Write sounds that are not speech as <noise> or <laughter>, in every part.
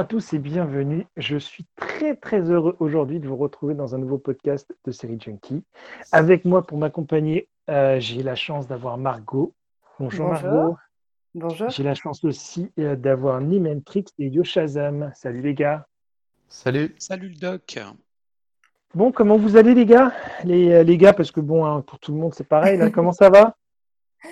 à tous et bienvenue. Je suis très très heureux aujourd'hui de vous retrouver dans un nouveau podcast de Série Junkie. Avec moi pour m'accompagner, euh, j'ai la chance d'avoir Margot. Bonjour, Margot. Bonjour. J'ai la chance aussi euh, d'avoir Nimentrix et Yoshazam. Salut les gars. Salut. Salut le doc. Bon, comment vous allez les gars? Les, euh, les, gars, parce que bon, hein, pour tout le monde c'est pareil, là, <laughs> comment ça va?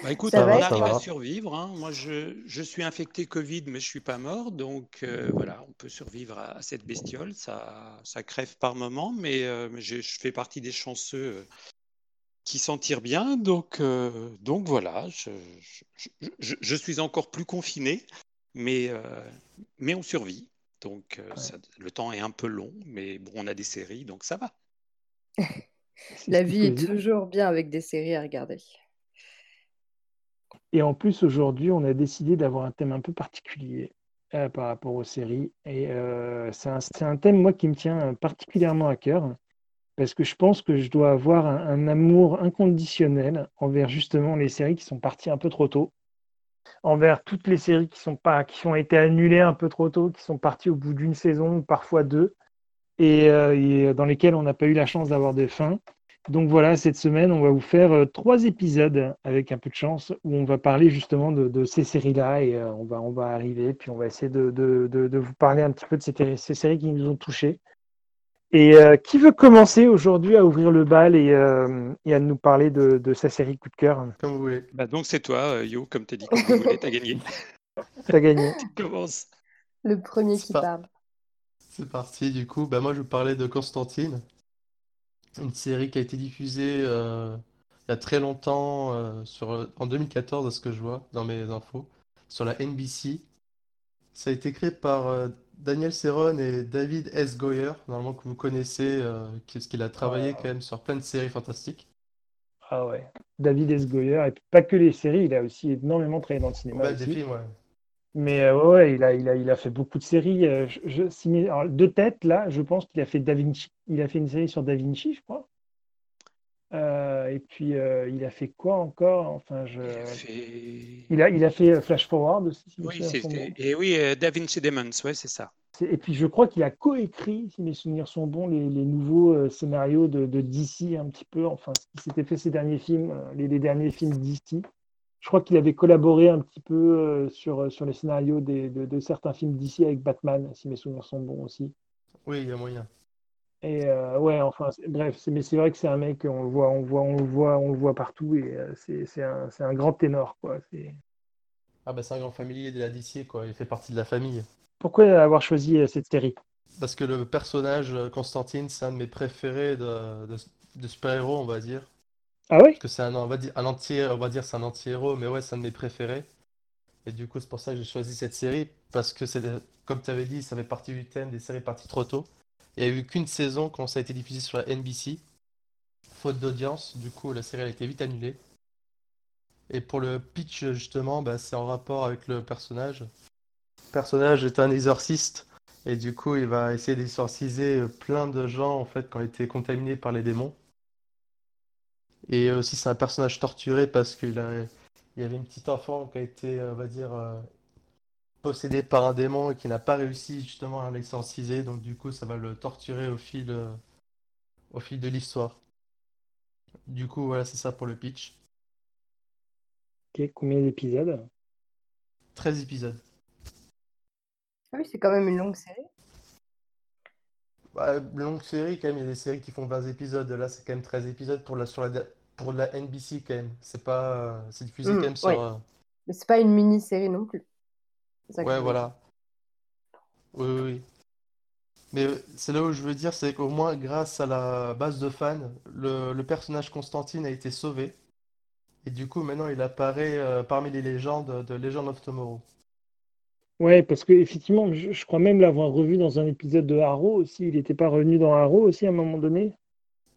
Bah écoute, on arrive à survivre. Hein. Moi, je, je, suis infecté Covid, mais je suis pas mort. Donc euh, voilà, on peut survivre à, cette bestiole. Ça, ça crève par moment, mais, euh, je, fais partie des chanceux euh, qui s'en tirent bien. Donc, donc voilà, je, je, suis encore plus confiné, mais, mais on survit. Donc ça, le temps est un peu long, mais bon, on a des séries, donc ça va. <laughs> La vie est toujours bien avec des séries à regarder. Et en plus, aujourd'hui, on a décidé d'avoir un thème un peu particulier euh, par rapport aux séries. Et euh, c'est un, thème, moi, qui me tient particulièrement à cœur, parce que je pense que je dois avoir un, amour inconditionnel envers justement les séries qui sont parties un peu trop tôt, envers toutes les séries qui, ont été annulées un peu trop tôt, qui sont parties au bout d'une saison, parfois deux, et, euh, et dans lesquelles on n'a pas eu la chance d'avoir de fin. Donc voilà, cette semaine, on va vous faire euh, trois épisodes avec un peu de chance où on va parler justement de, ces séries-là et euh, on, va, on va arriver, puis on va essayer de, vous parler un petit peu de ces, séries qui nous ont touchés. Et euh, qui veut commencer aujourd'hui à ouvrir le bal et, à nous parler de, sa série coup de cœur? Comme vous voulez. Bah donc c'est toi, Yo, comme tu as dit, comme vous voulez, t'as gagné. <laughs> t'as gagné. commence. Le premier qui parle. C'est parti, du coup, bah moi je vous parlais de Constantine une série qui a été diffusée euh, il y a très longtemps, euh, sur, en 2014 à ce que je vois dans mes infos, sur la NBC. Ça a été créé par euh, Daniel Serron et David S. Goyer, normalement que vous connaissez, parce qu'il a travaillé quand même sur plein de séries fantastiques. Ah ouais, David S. Goyer, et pas que les séries, il a aussi énormément travaillé dans le cinéma. Ouais, des films, ouais. Mais ouais, il a, il, a, il a fait beaucoup de séries. Je, de tête, là, je pense qu'il a fait Da Vinci. Il a fait une série sur Da Vinci, je crois. Euh, et puis, euh, il a fait quoi encore? Enfin, je... il, a fait... Il, a, il a fait Flash Forward aussi. oui, et oui, euh, Da Vinci Demons, ouais, c'est ça. Et puis, je crois qu'il a coécrit, si mes souvenirs sont bons, les, les nouveaux scénarios de, de, DC un petit peu. Enfin, ce qui s'était fait ces derniers films, les, les derniers films DC. Je crois qu'il avait collaboré un petit peu sur, sur les scénarios des, de, de certains films DC avec Batman, si mes souvenirs sont bons aussi. Oui, il y a moyen. Et euh, ouais, enfin, bref, mais c'est vrai que c'est un mec, on le voit, on le voit, on le voit, on le voit partout, et euh, c'est un, un, grand ténor, quoi. Ah bah c'est un grand familier de la DC, quoi. Il fait partie de la famille. Pourquoi avoir choisi euh, cette série? Parce que le personnage Constantine, c'est un de mes préférés de, de, super-héros, on va dire. Ah ouais? Parce que c'est un, on va dire, un anti, on va dire, c'est un anti-héros, mais ouais, c'est un de mes préférés. Et du coup, c'est pour ça que j'ai choisi cette série, parce que c'est, comme tu avais dit, ça fait partie du thème des séries parties trop tôt. Il n'y a eu qu'une saison quand ça a été diffusé sur la NBC. Faute d'audience, du coup la série a été vite annulée. Et pour le pitch, justement, bah, c'est en rapport avec le personnage. Le personnage est un exorciste. Et du coup, il va essayer d'exorciser plein de gens en fait qui ont été contaminés par les démons. Et aussi, c'est un personnage torturé parce qu'il y avait une petite enfant qui a été, on va dire, euh, possédé par un démon et qui n'a pas réussi justement à l'exorciser. Donc du coup, ça va le torturer au fil, euh, au fil de l'histoire. Du coup, voilà, c'est ça pour le pitch. Ok, combien d'épisodes? 13 épisodes. Ah oui, c'est quand même une longue série. Bah, longue série, quand même, il y a des séries qui font 20 épisodes. Là, c'est quand même 13 épisodes pour la, sur la, pour la NBC, quand même. C'est pas. C'est diffusé hmm, quand même sur. Euh, Mais c'est pas une mini-série non plus. Ouais, voilà. Oui, oui. Mais euh, c'est là où je veux dire, c'est qu'au moins, grâce à la base de fans, le, personnage Constantine a été sauvé. Et du coup, maintenant, il apparaît euh, parmi les légendes de Legend of Tomorrow. Ouais, parce que effectivement, je, crois même l'avoir revu dans un épisode de Arrow aussi. Il n'était pas revenu dans Arrow aussi à un moment donné?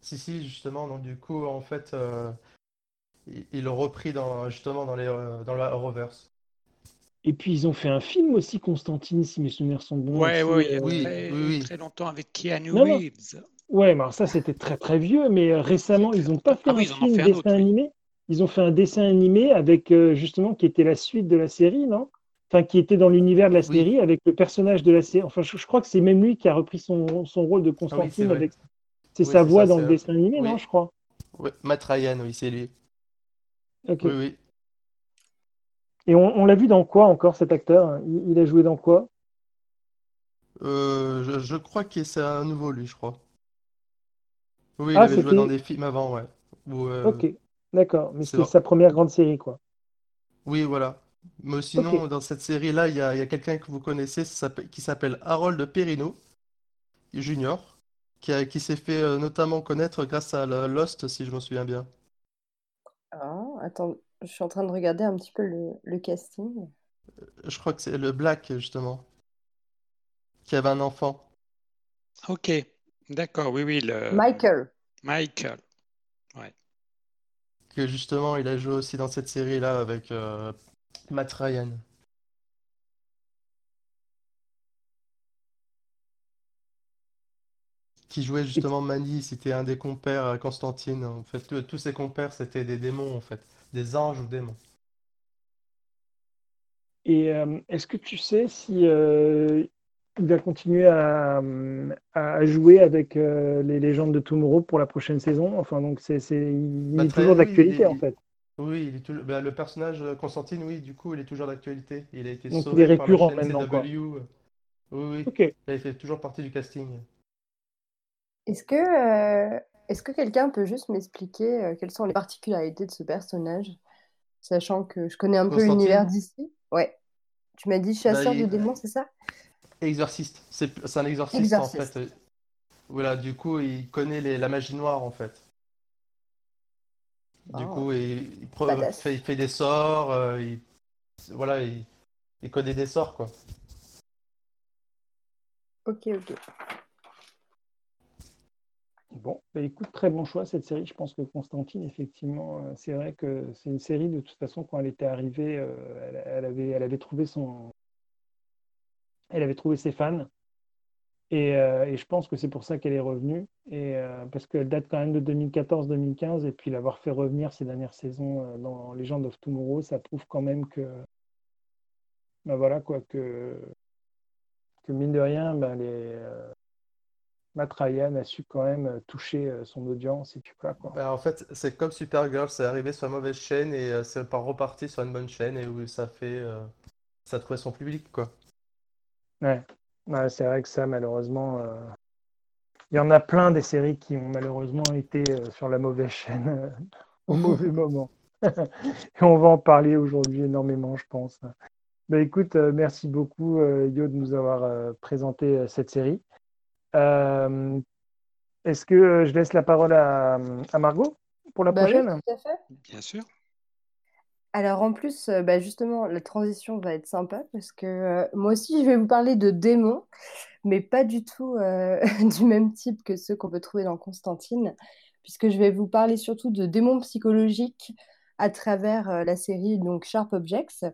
Si, si, justement. Donc, du coup, en fait, euh, il, l'a repris dans, justement dans, les, dans la Arrowverse. Et puis ils ont fait un film aussi, Constantine, si mes souvenirs sont bons. Ouais, ouais, oui, très, oui, très longtemps avec Keanu Reeves. Ouais, mais ça c'était très très vieux, mais euh, récemment ils n'ont pas fait ah un film dessin animé. Ils ont fait un dessin animé avec euh, justement qui était la suite de la série, non? Enfin, qui était dans l'univers de la série avec le personnage de la série. Enfin, je, crois que c'est même lui qui a repris son, son rôle de ah Constantine avec. C'est sa voix dans le dessin animé, non, je crois. Oui, Matt Ryan, oui, c'est lui. Oui, oui. Et on, l'a vu dans quoi encore cet acteur? Il, a joué dans quoi? Euh, je, crois que c'est un nouveau lui, je crois. Oui, il ah, avait joué dans des films avant, ouais. Euh, ok, d'accord. Mais c'est sa première grande série, quoi. Oui, voilà. Mais sinon, dans cette série-là, il y a, quelqu'un que vous connaissez qui s'appelle Harold Perrineau, junior, qui, qui s'est fait euh, notamment connaître grâce à Lost, si je me souviens bien. Ah, attends, je suis en train de regarder un petit peu le, casting. Je crois que c'est le Black, justement, qui avait un enfant. Ok, d'accord, oui, oui. Le... Michael. Michael, ouais. Que justement, il a joué aussi dans cette série-là avec euh, Matt Ryan. Qui jouait justement Manny, c'était un des compères à Constantine. En fait, tous ses compères, c'était des démons, en fait. Des anges ou démons. Et euh, est-ce que tu sais si euh, il va continuer à, jouer avec euh, les légendes de Tomorrow pour la prochaine saison? Enfin, donc c'est, il est toujours d'actualité en fait. Oui, il est toujours... Bah, le personnage Constantine, oui, du coup, il est toujours d'actualité. Il a été Donc il est récurrent maintenant. Oui, oui. Il fait toujours partie du casting. Est-ce que, euh, est-ce que quelqu'un peut juste m'expliquer euh, quelles sont les particularités de ce personnage, sachant que je connais un peu l'univers d'ici? Ouais. Tu m'as dit chasseur bah, de démons, c'est ça? Exorciste. C'est un exorciste, en fait. Voilà, du coup, il connaît la magie noire en fait. Du oh. coup, il, fait, des sorts, euh, il, voilà, il, connaît des sorts, quoi. Ok, ok. Bon, bah, écoute, très bon choix cette série. Je pense que Constantine, effectivement, euh, c'est vrai que c'est une série, de toute façon, quand elle était arrivée, euh, elle, avait, elle avait trouvé son. Elle avait trouvé ses fans. Euh, et, je pense que c'est pour ça qu'elle est revenue, et, euh, parce qu'elle date quand même de 2014-2015, et puis l'avoir fait revenir ces dernières saisons euh, dans Legend of Tomorrow, ça prouve quand même que, ben voilà quoi, que, que mine de rien, ben les, Matt Ryan a su quand même toucher son audience, et puis quoi. quoi. Ben, en fait, c'est comme Supergirl, c'est arrivé sur la mauvaise chaîne, et c'est pas reparti sur une bonne chaîne, et où ça fait, ça a trouvé son public, quoi. Ouais c'est vrai que ça, malheureusement, euh, il y en a plein des séries qui ont malheureusement été euh, sur la mauvaise chaîne euh, au mauvais <laughs> moment. <laughs> Et on va en parler aujourd'hui énormément, je pense. Bah, écoute, merci beaucoup, Yo, de nous avoir présenté cette série. Est-ce que je laisse la parole à, Margot pour la bah prochaine? Bien sûr. Alors en plus, euh, bah, justement, la transition va être sympa parce que euh, moi aussi, je vais vous parler de démons, mais pas du tout euh, <laughs> du même type que ceux qu'on peut trouver dans Constantine, puisque je vais vous parler surtout de démons psychologiques à travers la série donc Sharp Objects.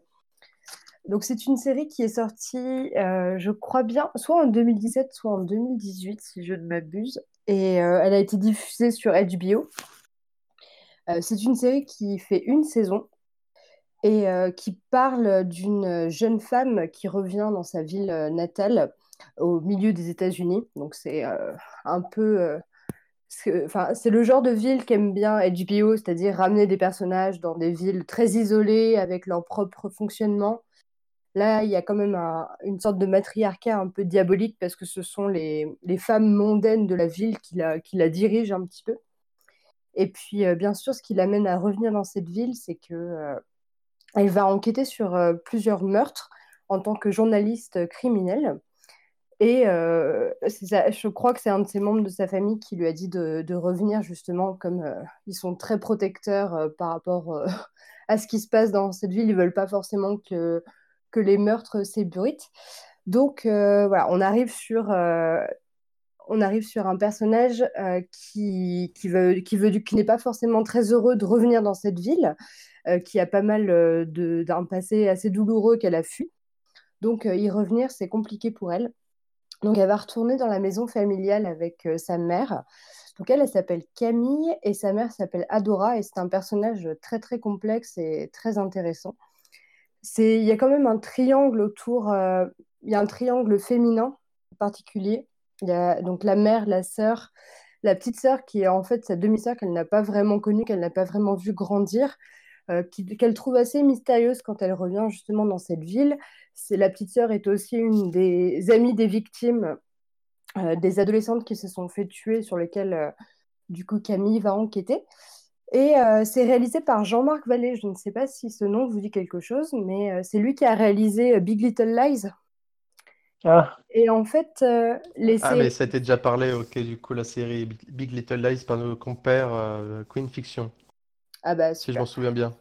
Donc c'est une série qui est sortie, je crois bien, soit en 2017, soit en 2018, si je ne m'abuse, et elle a été diffusée sur HBO. c'est une série qui fait une saison et euh, qui parle d'une jeune femme qui revient dans sa ville euh, natale au milieu des États-Unis. Donc c'est euh, un peu... C'est le genre de ville qu'aime bien HBO, c'est-à-dire ramener des personnages dans des villes très isolées avec leur propre fonctionnement. Là, il y a quand même une sorte de matriarcat un peu diabolique parce que ce sont les, femmes mondaines de la ville qui la, qui dirigent un petit peu. Et puis, bien sûr, ce qui l'amène à revenir dans cette ville, c'est que elle va enquêter sur euh, plusieurs meurtres en tant que journaliste criminelle. Et euh, je crois que c'est un de ses membres de sa famille qui lui a dit de, revenir justement, comme euh, ils sont très protecteurs par rapport <laughs> à ce qui se passe dans cette ville. Ils veulent pas forcément que, que les meurtres s'ébruitent. Donc voilà, on arrive sur, on arrive sur un personnage qui, qui, veut, qui, veut, qui n'est pas forcément très heureux de revenir dans cette ville, euh, qui a pas mal euh, d'un passé assez douloureux qu'elle a fui. Donc euh, y revenir, c'est compliqué pour elle. Donc elle va retourner dans la maison familiale avec sa mère. Donc elle, elle s'appelle Camille et sa mère s'appelle Adora et c'est un personnage très très complexe et très intéressant. Il y a quand même un triangle autour, il y a un triangle féminin particulier. Il y a donc la mère, la sœur, la petite sœur qui est en fait sa demi-sœur qu'elle n'a pas vraiment connue, qu'elle n'a pas vraiment vu grandir, qu'elle trouve assez mystérieuse quand elle revient justement dans cette ville. La petite sœur est aussi une des amies des victimes, des adolescentes qui se sont fait tuer, sur lesquelles du coup Camille va enquêter. Et euh, c'est réalisé par Jean-Marc Vallée. Je ne sais pas si ce nom vous dit quelque chose, mais euh, c'est lui qui a réalisé euh, Big Little Lies. Ah. Et en fait, les Ah, mais ça a été déjà parlé, ok, du coup, la série Big Little Lies par nos compères Queen Fiction. Ah bah, si je m'en souviens bien.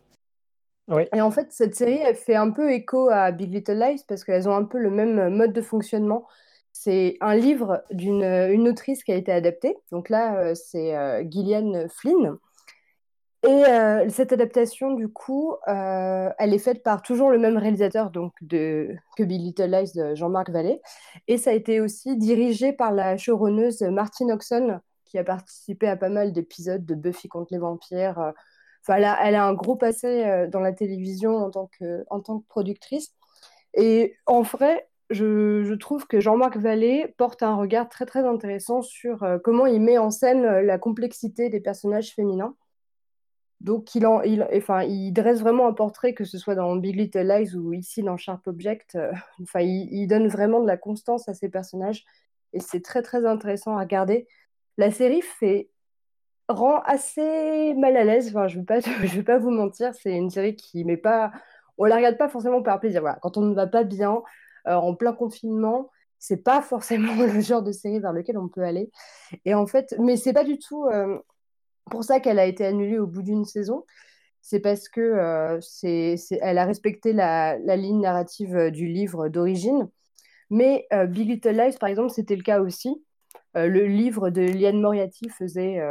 Oui. Et en fait, cette série, elle fait un peu écho à Big Little Lies parce qu'elles ont un peu le même mode de fonctionnement. C'est un livre d'une une autrice qui a été adapté. Donc là, c'est Gillian Flynn. Et euh, cette adaptation, du coup, euh, elle est faite par toujours le même réalisateur donc de, que Big Little Lies de Jean-Marc Vallée. Et ça a été aussi dirigé par la showrunneuse Martine Oxon, qui a participé à pas mal d'épisodes de Buffy contre les vampires. Enfin, elle a, elle a un gros passé euh, dans la télévision en tant que, productrice. Et en vrai, je, je trouve que Jean-Marc Vallée porte un regard très très intéressant sur comment il met en scène la complexité des personnages féminins donc, il, en, il, enfin, il dresse vraiment un portrait, que ce soit dans Big Little Lies ou ici dans Sharp Object. Euh, <laughs> enfin, il, donne vraiment de la constance à ses personnages et c'est très très intéressant à regarder. La série fait rend assez mal à l'aise. Enfin, je ne vais, <laughs> vais pas vous mentir, c'est une série qui met pas. On la regarde pas forcément par plaisir. Voilà. Quand on ne va pas bien, euh, en plein confinement, c'est pas forcément <laughs> le genre de série vers lequel on peut aller. Et en fait, mais c'est pas du tout. Euh, pour ça qu'elle a été annulée au bout d'une saison. C'est parce que euh, elle a respecté la, ligne narrative euh, du livre d'origine. Mais euh, Big Little Lies, par exemple, c'était le cas aussi. le livre de Liane Moriarty faisait,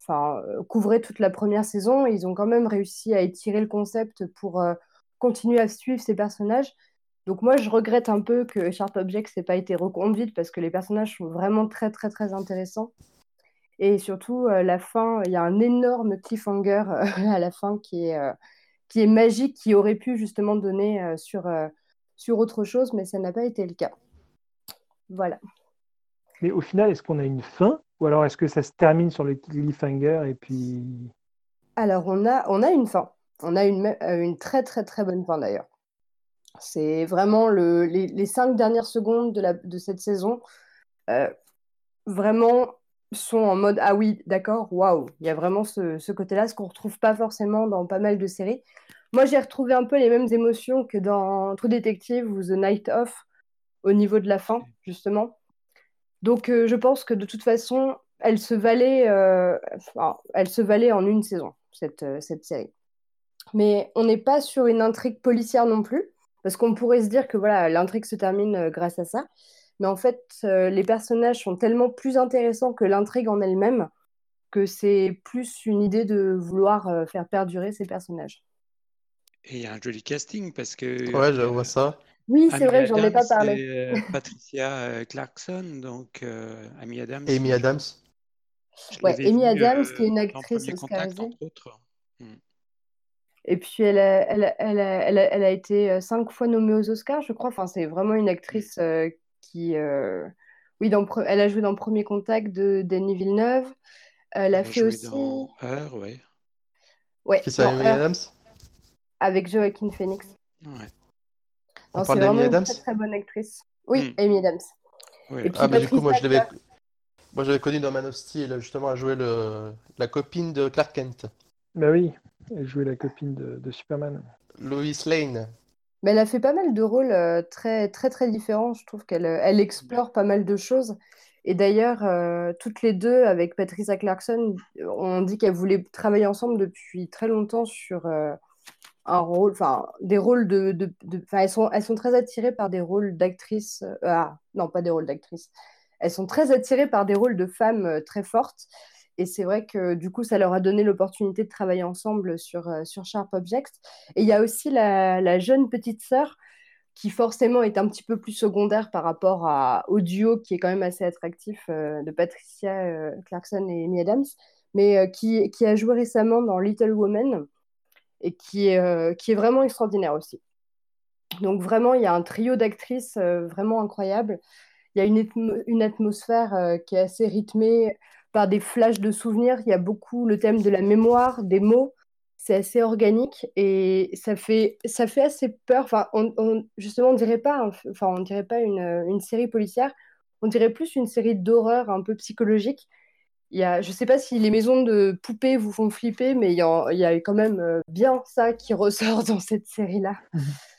enfin, couvrait toute la première saison. Ils ont quand même réussi à étirer le concept pour continuer à suivre ces personnages. Donc moi, je regrette un peu que Sharp Objects n'ait pas été reconduite parce que les personnages sont vraiment très, très, très intéressants. Et surtout, euh, la fin, il y a un énorme cliffhanger euh, <laughs> à la fin qui est, euh, qui est magique, qui aurait pu justement donner sur, sur autre chose, mais ça n'a pas été le cas. Voilà. Mais au final, est-ce qu'on a une fin Ou alors est-ce que ça se termine sur le cliffhanger et puis... Alors, on a, on a une fin. On a une, une très très très bonne fin d'ailleurs. C'est vraiment le, les, les, cinq dernières secondes de, la, de cette saison. vraiment, sont en mode ah oui, d'accord, waouh, il y a vraiment ce, côté-là, ce qu'on retrouve pas forcément dans pas mal de séries. Moi, j'ai retrouvé un peu les mêmes émotions que dans True Detective ou The Night Of au niveau de la fin, justement. Donc, euh, je pense que de toute façon, elle se valait, euh, elle se valait en une saison, cette, euh, cette série. Mais on n'est pas sur une intrigue policière non plus, parce qu'on pourrait se dire que voilà, l'intrigue se termine grâce à ça. Mais en fait, euh, les personnages sont tellement plus intéressants que l'intrigue en elle-même que c'est plus une idée de vouloir euh, faire perdurer ces personnages. Et il y a un joli casting parce que. Ouais, je vois ça. Oui, c'est vrai, j'en ai pas parlé. Euh, <laughs> Patricia Clarkson, donc Amy Adams. Amy Adams. Ouais, Amy Adams, qui est une actrice oscarisée. Hmm. Et puis, elle a, elle, elle, elle, a, été cinq fois nommée aux Oscars, je crois. Enfin, c'est vraiment une actrice qui. Euh, oui, dans, elle a joué dans Premier Contact de Denis Villeneuve. Elle a fait aussi. Dans Heure, ouais. Ouais. C'est Adams Avec Joaquin Phoenix. Ouais. C'est vraiment une très, très bonne actrice. Oui, hmm. Amy Adams. Et puis, ah, bah, du coup, moi, je l'avais. Moi, j'avais connu dans Man of Steel, justement, à jouer le... la copine de Clark Kent. Bah oui, elle jouait la copine de, de Superman. Lois Lane. Mais elle a fait pas mal de rôles euh, très, très, très différents. Je trouve qu'elle elle explore pas mal de choses. Et d'ailleurs, euh, toutes les deux, avec Patricia Clarkson, on dit qu'elles voulaient travailler ensemble depuis très longtemps sur un rôle, enfin, des rôles de. de, elles, sont, elles sont très attirées par des rôles d'actrices. ah, non, pas des rôles d'actrices. Elles sont très attirées par des rôles de femmes très fortes. Et c'est vrai que du coup, ça leur a donné l'opportunité de travailler ensemble sur, euh, sur Sharp Objects. Et il y a aussi la, jeune petite sœur qui forcément est un petit peu plus secondaire par rapport à, au duo qui est quand même assez attractif euh, de Patricia euh, Clarkson et Amy Adams, mais qui, qui, a joué récemment dans Little Woman et qui est, qui est vraiment extraordinaire aussi. Donc vraiment, il y a un trio d'actrices vraiment incroyable. Il y a une, une atmosphère qui est assez rythmée par des flashs de souvenirs. Il y a beaucoup le thème de la mémoire, des mots. C'est assez organique et ça fait, ça fait assez peur. Enfin, on, justement, on dirait pas, enfin, on dirait pas une, une série policière. On dirait plus une série d'horreur un peu psychologique. Il y a, je ne sais pas si les maisons de poupées vous font flipper, mais il y a, il y a quand même euh, bien ça qui <laughs> ressort dans cette série-là. <laughs>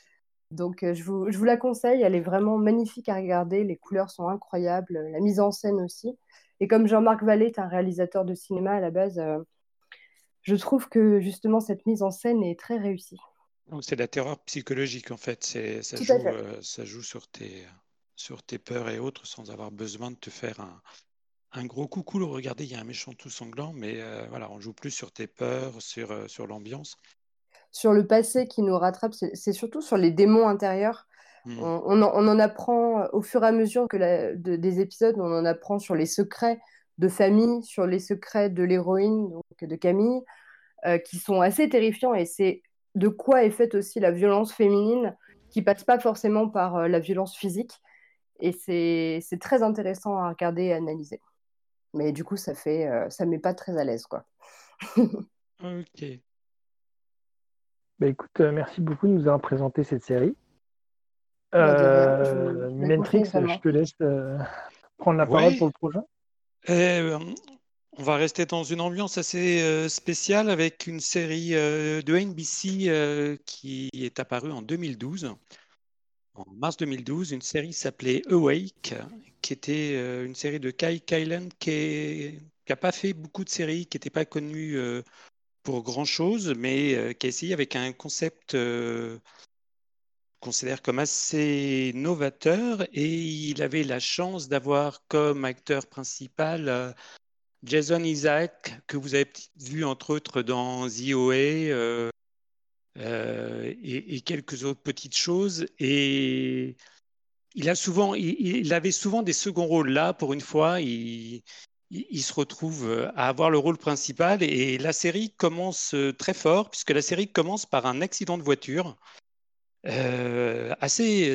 Donc, euh, je vous, je vous, la conseille. Elle est vraiment magnifique à regarder. Les couleurs sont incroyables. La mise en scène aussi. Et comme Jean-Marc Vallée est un réalisateur de cinéma à la base, euh, je trouve que justement cette mise en scène est très réussie. C'est la terreur psychologique en fait. Ça joue, euh, ça joue sur tes, sur tes peurs et autres sans avoir besoin de te faire un, un gros coucou. Regardez, il y a un méchant tout sanglant, mais euh, voilà, on joue plus sur tes peurs, sur, sur l'ambiance. Sur le passé qui nous rattrape, c'est surtout sur les démons intérieurs. Hmm. On, en, apprend euh, au fur et à mesure que des épisodes, on en apprend sur les secrets de famille, sur les secrets de l'héroïne, donc de Camille, euh, qui sont assez terrifiants. Et c'est de quoi est faite aussi la violence féminine, qui passe pas forcément par euh, la violence physique. Et c'est très intéressant à regarder et à analyser. Mais du coup, ça fait, ça met pas très à l'aise, quoi. <laughs> ok. Bah, écoute, merci beaucoup de nous avoir présenté cette série. Euh, Mentrix, je te laisse euh, prendre la parole pour le prochain. Euh, on va rester dans une ambiance assez euh, spéciale avec une série de NBC qui est apparue en 2012. En mars 2012, une série s'appelait Awake, qui était une série de Kai Kylan qui n'a pas fait beaucoup de séries, qui n'était pas connu pour grand-chose, mais qui a essayé avec un concept considère comme assez novateur et il avait la chance d'avoir comme acteur principal euh, Jason Isaac, que vous avez vu entre autres dans The OA euh, euh, et, quelques autres petites choses. Et il, a souvent, il, avait souvent des seconds rôles là, pour une fois. Il, se retrouve à avoir le rôle principal et la série commence très fort puisque la série commence par un accident de voiture euh, assez,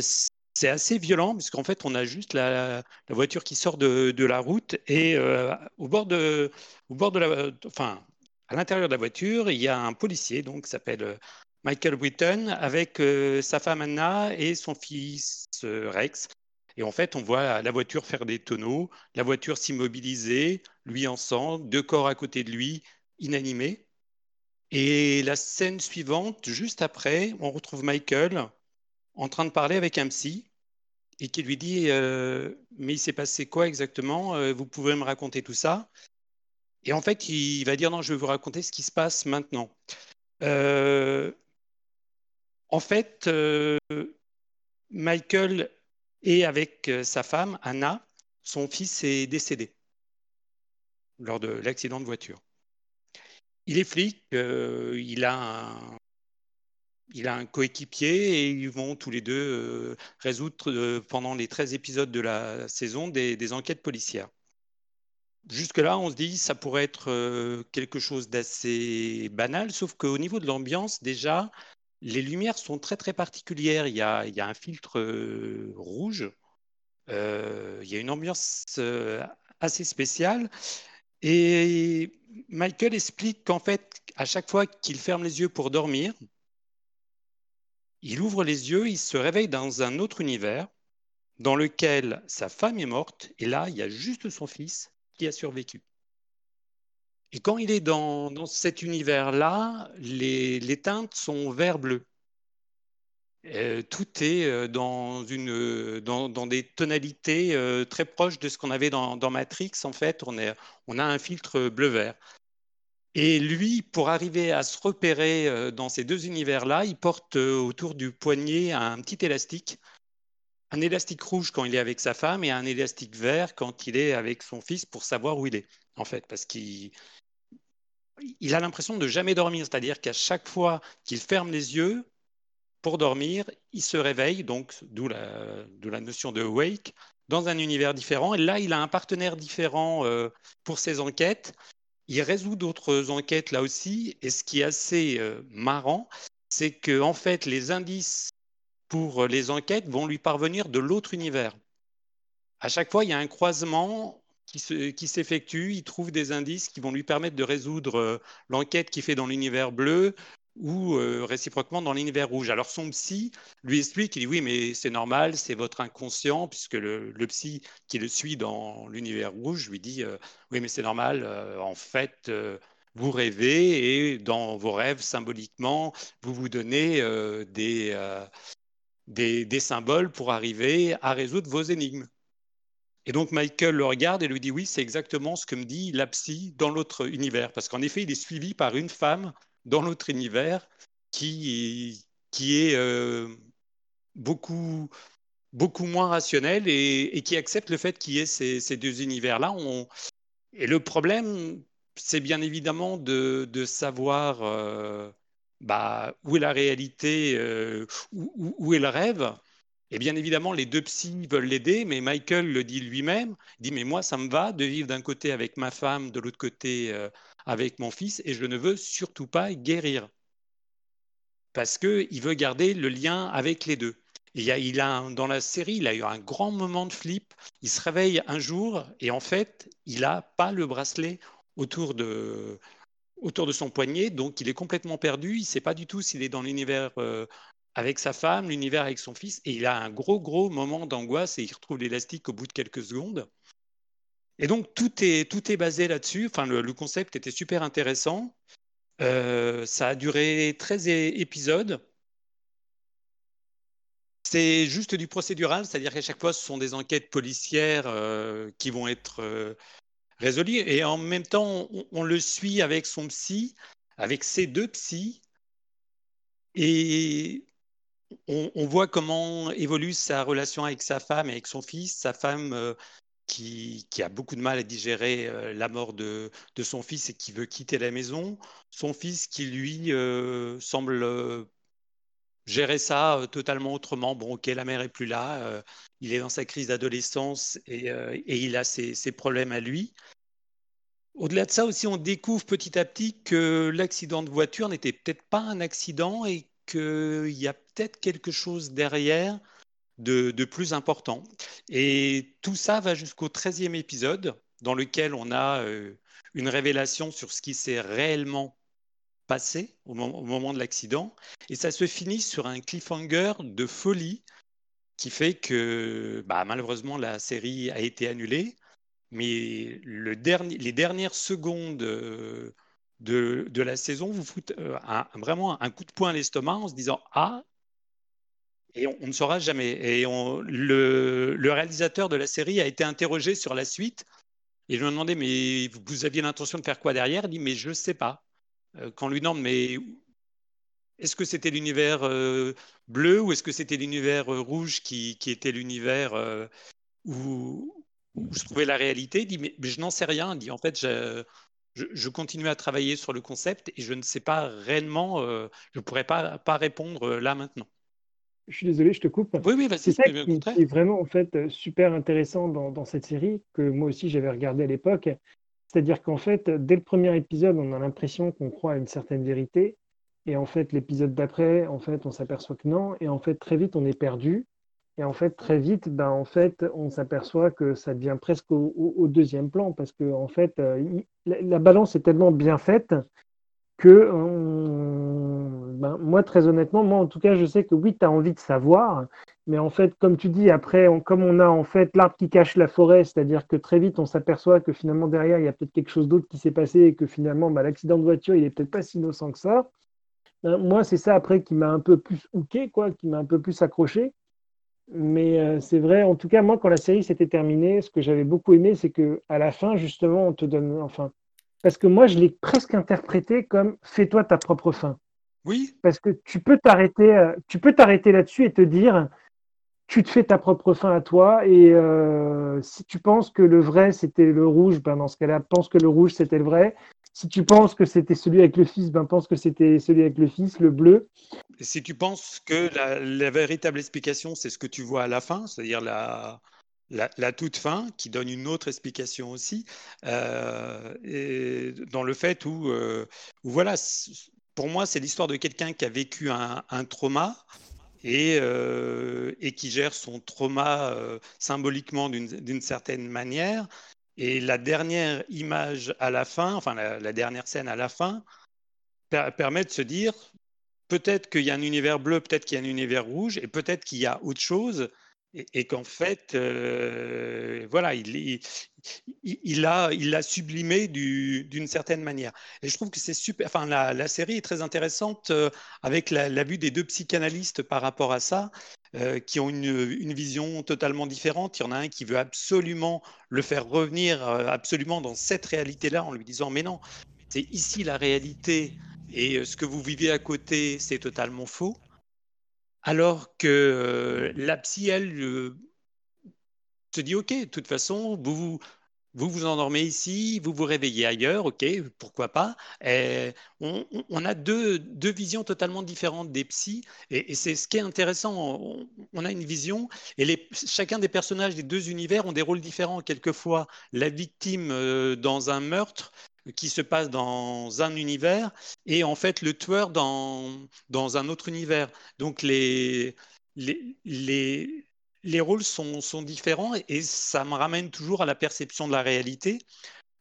c'est assez violent puisqu'en fait on a juste la, voiture qui sort de, la route et euh, au bord de, au bord de la, enfin à l'intérieur de la voiture il y a un policier donc s'appelle euh, Michael Britton avec sa femme Anna et son fils Rex. Et en fait, on voit la voiture faire des tonneaux, la voiture s'immobiliser, lui en sang, deux corps à côté de lui, inanimés. Et la scène suivante, juste après, on retrouve Michael en train de parler avec un psy et qui lui dit euh, Mais il s'est passé quoi exactement? Euh, Vous pouvez me raconter tout ça? Et en fait, il va dire Non, je vais vous raconter ce qui se passe maintenant. Euh, en fait, Michael est avec sa femme, Anna. Son fils est décédé lors de l'accident de voiture. Il est flic, euh, il a un, coéquipier et ils vont tous les deux euh, résoudre euh, pendant les 13 épisodes de la saison des, enquêtes policières. Jusque-là, on se dit ça pourrait être quelque chose d'assez banal, sauf qu'au niveau de l'ambiance, déjà, les lumières sont très très particulières. Il y a un filtre rouge, il y a une ambiance assez spéciale. Et Michael explique qu'en fait, à chaque fois qu'il ferme les yeux pour dormir, il ouvre les yeux, il se réveille dans un autre univers dans lequel sa femme est morte, et là, il y a juste son fils qui a survécu. Et quand il est dans, cet univers-là, les, les, teintes sont vert-bleu. Euh, tout est euh, dans, une, dans, des tonalités euh, très proches de ce qu'on avait dans, Matrix. En fait, on, a un filtre bleu-vert. Et lui, pour arriver à se repérer dans ces deux univers-là, il porte autour du poignet un petit élastique. Un élastique rouge quand il est avec sa femme et un élastique vert quand il est avec son fils pour savoir où il est, en fait, parce qu'il il a l'impression de jamais dormir, c'est-à-dire qu'à chaque fois qu'il ferme les yeux, pour dormir, il se réveille, donc d'où la, notion de wake, dans un univers différent. Et là, il a un partenaire différent euh, pour ses enquêtes. Il résout d'autres enquêtes là aussi. Et ce qui est assez euh, marrant, c'est que en fait, les indices pour les enquêtes vont lui parvenir de l'autre univers. À chaque fois, il y a un croisement qui s'effectue, il trouve des indices qui vont lui permettre de résoudre l'enquête qu'il fait dans l'univers bleu ou réciproquement dans l'univers rouge. Alors son psy lui explique, il dit oui, mais c'est normal, c'est votre inconscient, puisque le, psy qui le suit dans l'univers rouge lui dit oui, mais c'est normal, en fait, vous rêvez et dans vos rêves, symboliquement, vous vous donnez des, des, symboles pour arriver à résoudre vos énigmes. Et donc Michael le regarde et lui dit oui, c'est exactement ce que me dit la psy dans l'autre univers. Parce qu'en effet, il est suivi par une femme dans l'autre univers qui, qui est euh, beaucoup, beaucoup moins rationnelle et, qui accepte le fait qu'il y ait ces, deux univers-là. Et le problème, c'est bien évidemment de, de savoir euh, bah, où est la réalité, euh, où, où, est le rêve. Et bien évidemment, les deux psys veulent l'aider, mais Michael le dit lui-même. Dit, mais moi, ça me va de vivre d'un côté avec ma femme, de l'autre côté avec mon fils, et je ne veux surtout pas guérir. Parce qu'il veut garder le lien avec les deux. il a, il a, dans la série, il a eu un grand moment de flip. Il se réveille un jour et en fait, il n'a pas le bracelet autour de, autour de son poignet, donc il est complètement perdu. Il ne sait pas du tout s'il est dans l'univers euh, avec sa femme, l'univers avec son fils, et il a un gros, gros moment d'angoisse et il retrouve l'élastique au bout de quelques secondes. Et donc, tout est, tout est basé là-dessus. Enfin, le, concept était super intéressant. Euh, ça a duré 13 épisodes. C'est juste du procédural, c'est-à-dire qu'à chaque fois, ce sont des enquêtes policières euh, qui vont être euh, résolues. Et en même temps, on, on, le suit avec son psy, avec ses deux psys. Et on, voit comment évolue sa relation avec sa femme et avec son fils. Sa femme euh, qui, a beaucoup de mal à digérer euh, la mort de, son fils et qui veut quitter la maison. Son fils qui, lui, euh, semble gérer ça totalement autrement. Bon, ok, la mère est plus là. il est dans sa crise d'adolescence et, il a ses problèmes à lui. Au-delà de ça aussi, on découvre petit à petit que l'accident de voiture n'était peut-être pas un accident et qu'il y a peut-être quelque chose derrière de, plus important. Et tout ça va jusqu'au 13e épisode, dans lequel on a euh, une révélation sur ce qui s'est réellement passé au, moment de l'accident. Et ça se finit sur un cliffhanger de folie qui fait que bah, malheureusement la série a été annulée. Mais les dernières secondes euh, de, la saison vous foutent euh, vraiment un coup de poing à l'estomac en se disant Ah, et on, ne saura jamais. Et le, réalisateur de la série a été interrogé sur la suite. Et je lui ai demandé Mais vous aviez l'intention de faire quoi derrière? Il dit Mais je ne sais pas. Euh, quand on lui demande Mais est-ce que c'était l'univers euh, bleu ou est-ce que c'était l'univers rouge qui, était l'univers où, je trouvais la réalité? Il dit Mais, je n'en sais rien. Il dit En fait, je, continue à travailler sur le concept et je ne sais pas réellement, euh, je ne pourrais pas, répondre euh, là maintenant. Je suis désolé, je te coupe. Oui, oui, c'est ça qui, est vraiment en fait euh, super intéressant dans, dans cette série que moi aussi j'avais regardé à l'époque. C'est-à-dire qu'en fait, dès le premier épisode, on a l'impression qu'on croit à une certaine vérité, et en fait, l'épisode d'après, en fait, on s'aperçoit que non, et en fait, très vite, on est perdu. Et en fait, très vite, ben, en fait, on s'aperçoit que ça devient presque au, deuxième plan parce que en fait, euh, la, balance est tellement bien faite que ben, moi, très honnêtement, moi en tout cas, je sais que oui, tu as envie de savoir, mais en fait, comme tu dis, après, comme on a en fait l'arbre qui cache la forêt, c'est-à-dire que très vite, on s'aperçoit que finalement derrière, il y a peut-être quelque chose d'autre qui s'est passé et que finalement, ben, l'accident de voiture, il est peut-être pas si innocent que ça. Ben, moi, c'est ça après qui m'a un peu plus hooké, quoi, qui m'a un peu plus accroché. Mais euh, c'est vrai, en tout cas, moi, quand la série s'était terminée, ce que j'avais beaucoup aimé, c'est que à la fin, justement, on te donne, enfin, parce que moi, je l'ai presque interprété comme fais-toi ta propre fin. Oui. Parce que tu peux t'arrêter, euh, tu peux t'arrêter là-dessus et te dire, tu te fais ta propre fin à toi. Et euh, si tu penses que le vrai c'était le rouge, ben dans ce cas-là, pense que le rouge c'était le vrai si tu penses que c'était celui avec le fils, ben pense que c'était celui avec le fils, le bleu. si tu penses que la, véritable explication, c'est ce que tu vois à la fin, c'est-à-dire la, la, toute fin, qui donne une autre explication aussi, euh, et dans le fait où, euh, voilà, pour moi, c'est l'histoire de quelqu'un qui a vécu un, trauma et, euh, et qui gère son trauma symboliquement d'une certaine manière. Et la dernière image à la fin, enfin la, dernière scène à la fin, permet de se dire peut-être qu'il y a un univers bleu, peut-être qu'il y a un univers rouge, et peut-être qu'il y a autre chose, et, qu'en fait, euh, voilà, il, l'a sublimé d'une certaine manière. Et je trouve que c'est super. Enfin, la, série est très intéressante euh, avec la, vue des deux psychanalystes par rapport à ça, euh, qui ont une, une, vision totalement différente. Il y en a un qui veut absolument le faire revenir absolument dans cette réalité-là en lui disant mais non, c'est ici la réalité et ce que vous vivez à côté, c'est totalement faux. Alors que euh, la psy, elle, euh, se dit, OK, de toute façon, vous, vous vous endormez ici, vous vous réveillez ailleurs, ok, pourquoi pas. on, a deux, visions totalement différentes des psys, et, c'est ce qui est intéressant. On, a une vision, et chacun des personnages des deux univers ont des rôles différents. Quelquefois, la victime euh, dans un meurtre qui se passe dans un univers et en fait le tueur dans, dans un autre univers. Donc les, les, les, les rôles sont, sont, différents et ça me ramène toujours à la perception de la réalité.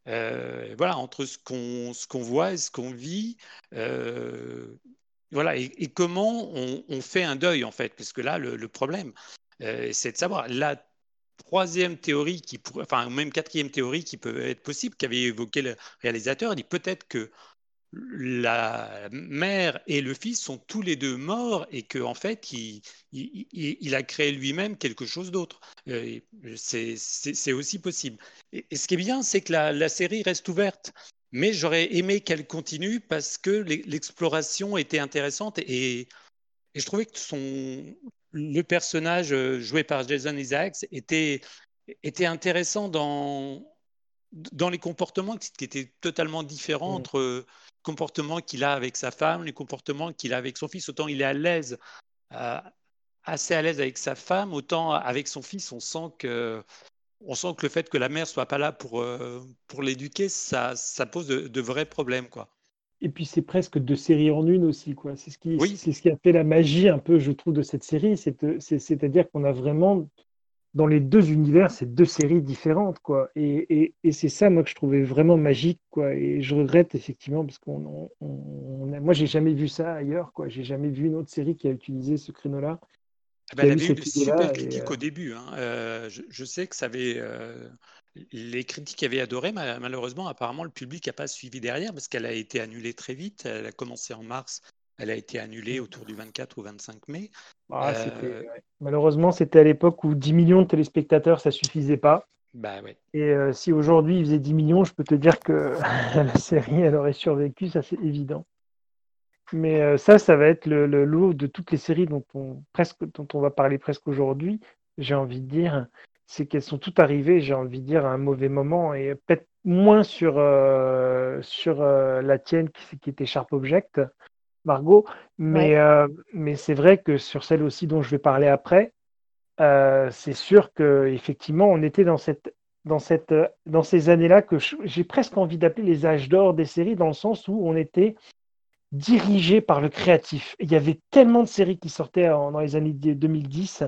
Euh, voilà, entre ce qu'on voit et ce qu'on vit. Euh, voilà, et, comment on, fait un deuil en fait, parce que là, le, problème, euh, c'est de savoir. La troisième théorie, qui pourrait, enfin, même quatrième théorie qui peut être possible, qu'avait évoqué le réalisateur, il dit peut-être que la mère et le fils sont tous les deux morts et qu'en en fait, il, a créé lui-même quelque chose d'autre. Euh, c'est aussi possible. Et, ce qui est bien, c'est que la, la, série reste ouverte. Mais j'aurais aimé qu'elle continue parce que l'exploration était intéressante et, et, je trouvais que son, le personnage euh, joué par Jason Isaacs était, était intéressant dans, dans les comportements qui étaient totalement différents mm. entre le comportement qu'il a avec sa femme, les comportements qu'il a avec son fils. Autant il est à l'aise, euh, assez à l'aise avec sa femme, autant avec son fils, on sent que, on sent que le fait que la mère soit pas là pour, euh, pour l'éduquer, ça, ça pose de, de, vrais problèmes. quoi. Et puis c'est presque deux séries en une aussi, quoi. C'est ce qui, c'est ce qui a fait la magie un peu, je trouve, de cette série. C'est-à-dire qu'on a vraiment dans les deux univers, c'est deux séries différentes, quoi. Et, et, c'est ça, moi, que je trouvais vraiment magique, quoi. Et je regrette effectivement parce qu'on, on, moi, j'ai jamais vu ça ailleurs, quoi. J'ai jamais vu une autre série qui a utilisé ce créneau-là. Ah bah, elle avait eu super critiques au début. Hein. Euh, je, je, sais que ça avait, euh, les critiques avaient adoré, malheureusement, apparemment, le public n'a pas suivi derrière parce qu'elle a été annulée très vite. Elle a commencé en mars, elle a été annulée autour du 24 ou 25 mai. Ah, euh, malheureusement, c'était à l'époque où 10 millions de téléspectateurs, ça suffisait pas. Bah, Et euh, si aujourd'hui il faisait 10 millions, je peux te dire que <laughs> la série, elle aurait survécu, ça c'est évident. Mais euh, ça, ça va être le, lot de toutes les séries dont on, presque, dont on va parler presque aujourd'hui, j'ai envie de dire c'est qu'elles sont toutes arrivées, j'ai envie de dire, à un mauvais moment, et peut-être moins sur, euh, sur euh, la tienne qui, était Sharp Object, Margot, mais, euh, mais c'est vrai que sur celle aussi dont je vais parler après, c'est sûr qu'effectivement, on était dans, cette, dans, cette, dans ces années-là que j'ai presque envie d'appeler les âges d'or des séries, dans le sens où on était dirigé par le créatif. Il y avait tellement de séries qui sortaient dans les années 2010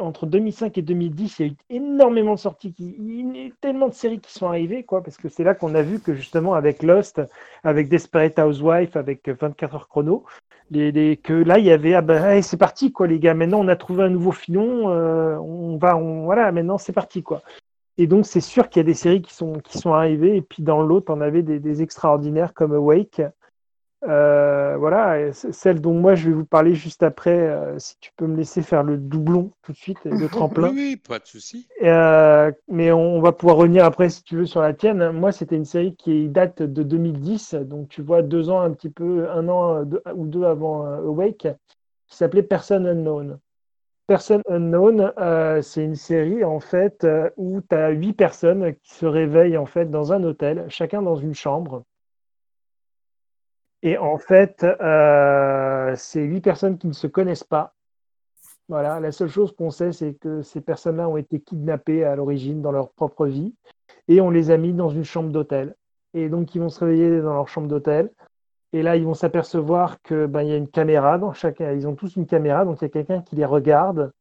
entre 2005 et 2010, il y a eu énormément de sorties, il y a tellement de séries qui sont arrivées, quoi, parce que c'est là qu'on a vu que justement avec Lost, avec Desperate Housewife, avec 24 heures chrono, que là il y avait, ah ben, c'est parti, quoi, les gars, maintenant on a trouvé un nouveau filon, euh, on va, on, voilà, maintenant c'est parti, quoi. Et donc c'est sûr qu'il y a des séries qui sont, qui sont arrivées, et puis dans l'autre, on avait des extraordinaires comme Awake, euh, voilà, celle dont moi je vais vous parler juste après, euh, si tu peux me laisser faire le doublon tout de suite, le tremplin. Oui, pas de souci. Euh, mais on, va pouvoir revenir après si tu veux sur la tienne. Moi, c'était une série qui date de 2010, donc tu vois deux ans un petit peu, un an ou deux avant Awake, qui s'appelait Person Unknown. Person Unknown, c'est une série en fait où tu as huit personnes qui se réveillent en fait dans un hôtel, chacun dans une chambre. Et en fait, euh, c'est huit personnes qui ne se connaissent pas. Voilà, la seule chose qu'on sait, c'est que ces personnes-là ont été kidnappées à l'origine dans leur propre vie et on les a mis dans une chambre d'hôtel. Et donc, ils vont se réveiller dans leur chambre d'hôtel Et là, ils vont s'apercevoir que ben, y a une caméra dans chacun. Ils ont tous une caméra, donc il y a quelqu'un qui les regarde.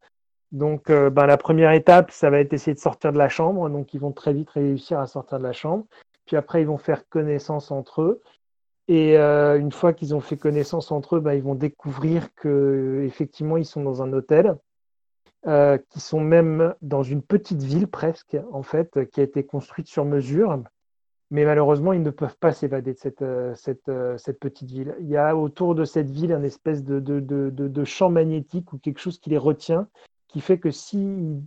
Donc, euh, ben, la première étape, ça va être essayer de sortir de la chambre. Donc, ils vont très vite réussir à sortir de la chambre. Puis après, ils vont faire connaissance entre eux. Et euh, une fois qu'ils ont fait connaissance entre eux, ben, ils vont découvrir que effectivement, ils sont dans un hôtel, euh, qui sont même dans une petite ville presque, en fait, qui a été construite sur mesure. Mais malheureusement, ils ne peuvent pas s'évader de cette, euh, cette, petite ville. Il y a autour de cette ville un espèce de, de, de, de, champ magnétique ou quelque chose qui les retient, qui fait que s'ils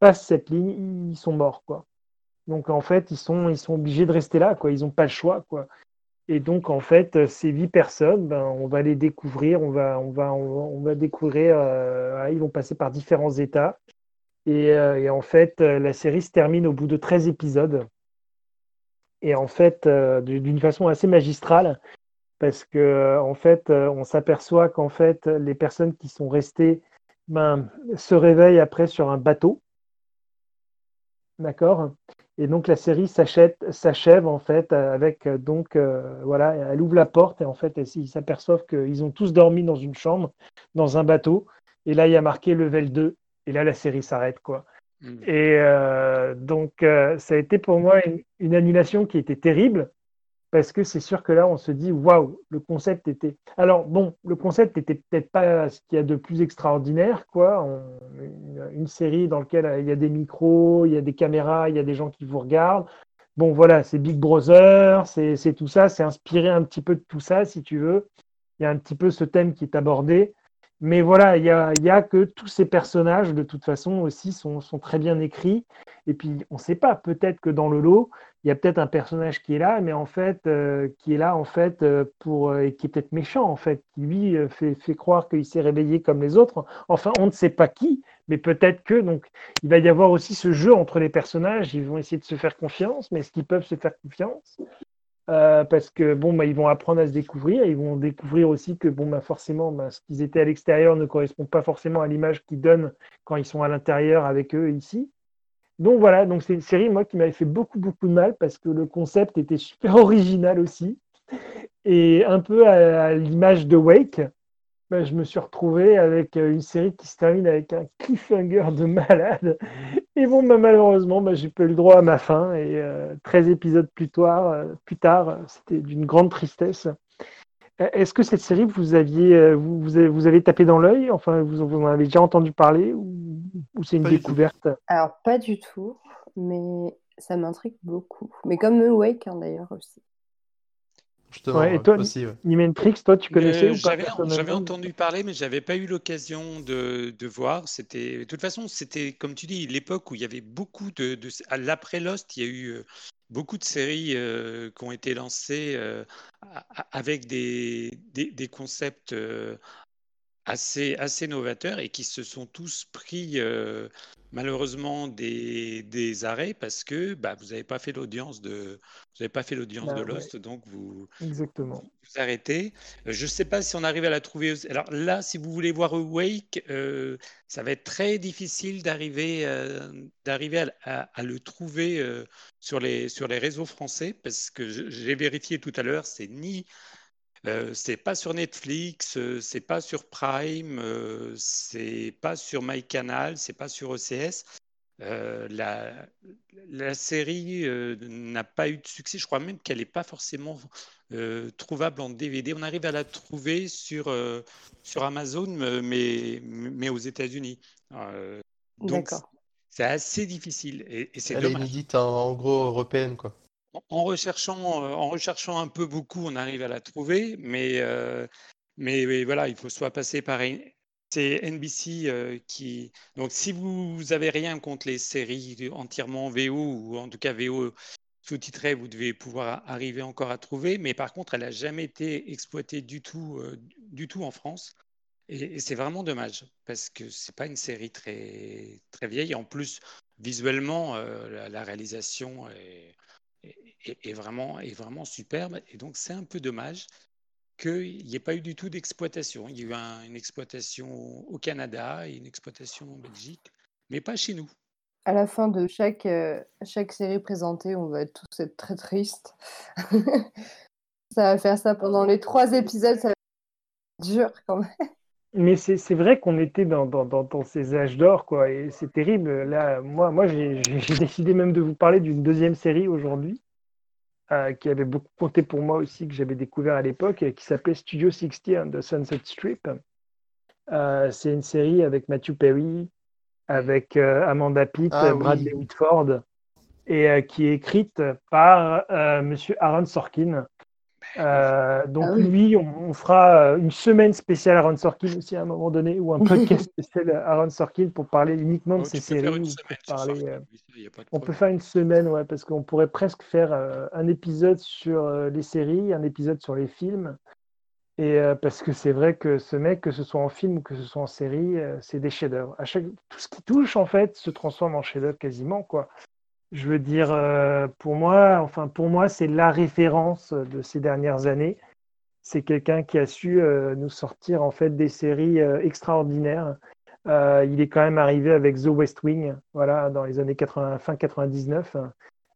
passent cette ligne, ils sont morts. Quoi. Donc en fait, ils sont, ils sont obligés de rester là. Quoi. Ils n'ont pas le choix. Quoi. Et donc en fait, ces huit personnes, ben, on va les découvrir. On va, on va, on va, découvrir. Euh, ils vont passer par différents états. Et, et en fait, la série se termine au bout de 13 épisodes et en fait euh, d'une façon assez magistrale parce que euh, en fait euh, on s'aperçoit qu'en fait les personnes qui sont restées ben, se réveillent après sur un bateau d'accord. Et donc la série s'achève en fait avec donc voilà elle ouvre la porte et en fait ils s'aperçoivent qu'ils ont tous dormi dans une chambre dans un bateau. Et là il y a marqué level 2 et là la série s'arrête quoi. Mm. Et euh, donc, euh, ça a été pour moi une, annulation qui était terrible parce que c'est sûr que là, on se dit waouh, le concept était. Alors, bon, le concept n'était peut-être pas ce qu'il y a de plus extraordinaire, quoi. une, série dans laquelle euh, il y a des micros, il y a des caméras, il y a des gens qui vous regardent. Bon, voilà, c'est Big Brother, c'est tout ça, c'est inspiré un petit peu de tout ça, si tu veux. Il y a un petit peu ce thème qui est abordé. Mais voilà, il y a, que tous ces personnages, de toute façon, aussi, sont, très bien écrits. Et puis, on ne sait pas, peut-être que dans le lot, il y a peut-être un personnage qui est là, mais en fait, euh, qui est là, en fait, euh, pour, euh, et qui est peut-être méchant, en fait, qui lui fait, fait croire qu'il s'est réveillé comme les autres. Enfin, on ne sait pas qui, mais peut-être que, donc, il va y avoir aussi ce jeu entre les personnages. Ils vont essayer de se faire confiance, mais est-ce qu'ils peuvent se faire confiance? Euh, parce que bon, bah, ils vont apprendre à se découvrir. Ils vont découvrir aussi que bon, bah, forcément, bah, ce qu'ils étaient à l'extérieur ne correspond pas forcément à l'image qu'ils donnent quand ils sont à l'intérieur avec eux ici. Donc voilà, donc c'est une série moi qui m'avait fait beaucoup beaucoup de mal parce que le concept était super <laughs> original aussi et un peu à l'image de Wake. Bah, je me suis retrouvé avec euh, une série qui se termine avec un cliffhanger de malade. <laughs> Et bon, bah, malheureusement, bah, j'ai pas eu le droit à ma fin. Et 13 euh, épisodes plus tard, euh, plus tard c'était d'une grande tristesse. Est-ce que cette série, vous aviez, vous, vous, avez, tapé dans l'œil? Enfin, vous, en avez déjà entendu parler ou, c'est une découverte? Alors, pas du tout, mais ça m'intrigue beaucoup. Mais comme Wake, hein, d'ailleurs, aussi et toi, aussi, toi, tu connaissais ou pas J'avais entendu parler, mais j'avais pas eu l'occasion de, de, voir. C'était, de toute façon, c'était comme tu dis, l'époque où il y avait beaucoup de, de à l'après Lost, il y a eu euh, beaucoup de séries euh, qui ont été lancées euh, avec des, des, des concepts assez, assez novateurs et qui se sont tous pris malheureusement des, des, arrêts parce que bah, vous n'avez pas fait l'audience de vous avez pas fait l'audience bah de Lost, donc vous, Exactement. vous arrêtez. Je ne sais pas si on arrive à la trouver. Alors là, si vous voulez voir Awake, euh, ça va être très difficile d'arriver euh, d'arriver à, à, le trouver euh, sur, les, sur les réseaux français parce que j'ai vérifié tout à l'heure, c'est ni euh, c'est pas sur Netflix, euh, c'est pas sur Prime, euh, c'est pas sur MyCanal, c'est pas sur OCS. La, la, série n'a pas eu de succès. Je crois même qu'elle n'est pas forcément trouvable en DVD. On arrive à la trouver sur, sur Amazon, mais, mais aux États-Unis. donc, c'est assez difficile. Et, c'est Elle est inédite en gros européenne, quoi en recherchant, euh, en recherchant un peu beaucoup, on arrive à la trouver, mais, euh, mais, voilà, il faut soit passer par. C'est NBC euh, qui. Donc, si vous avez rien contre les séries entièrement VO, ou en tout cas VO sous-titrées, vous devez pouvoir arriver encore à trouver. Mais par contre, elle n'a jamais été exploitée du tout, du tout en France. Et, c'est vraiment dommage, parce que c'est pas une série très, très vieille. En plus, visuellement, la, réalisation est est, vraiment, est vraiment superbe. Et donc, c'est un peu dommage qu'il n'y ait pas eu du tout d'exploitation. Il y a eu une exploitation au Canada et une exploitation en Belgique, mais pas chez nous. À la fin de chaque, euh, chaque série présentée, on va tous être très tristes. <laughs> Ça va faire ça pendant les trois épisodes, ça va être dur quand même. Mais c'est vrai qu'on était dans, dans, dans, ces âges d'or, quoi, et c'est terrible. Là, moi, moi j'ai décidé même de vous parler d'une deuxième série aujourd'hui, euh, qui avait beaucoup compté pour moi aussi, que j'avais découvert à l'époque, qui s'appelait Studio 60 on the Sunset Strip. Euh, c'est une série avec Matthew Perry, avec euh, Amanda Pitt, ah Bradley Whitford, et qui est écrite par Monsieur Aaron Sorkin. Euh, donc ah lui, on, fera une semaine spéciale Aaron Sorkin aussi à un moment donné, ou un <laughs> podcast spécial Aaron Sorkin pour parler uniquement de ses séries. on peut faire une semaine, ouais, parce qu'on pourrait presque faire euh, un épisode sur euh, les séries, un épisode sur les films. Et parce que c'est vrai que ce mec, que ce soit en film ou que ce soit en série, c'est des chefs-d'œuvre. Chaque... Tout ce qui touche, en fait, se transforme en chef-d'œuvre quasiment, quoi. Je veux dire, euh, pour moi, enfin pour moi, c'est la référence de ces dernières années. C'est quelqu'un qui a su euh, nous sortir en fait des séries euh, extraordinaires. il est quand même arrivé avec The West Wing, voilà, dans les années 80, fin 99,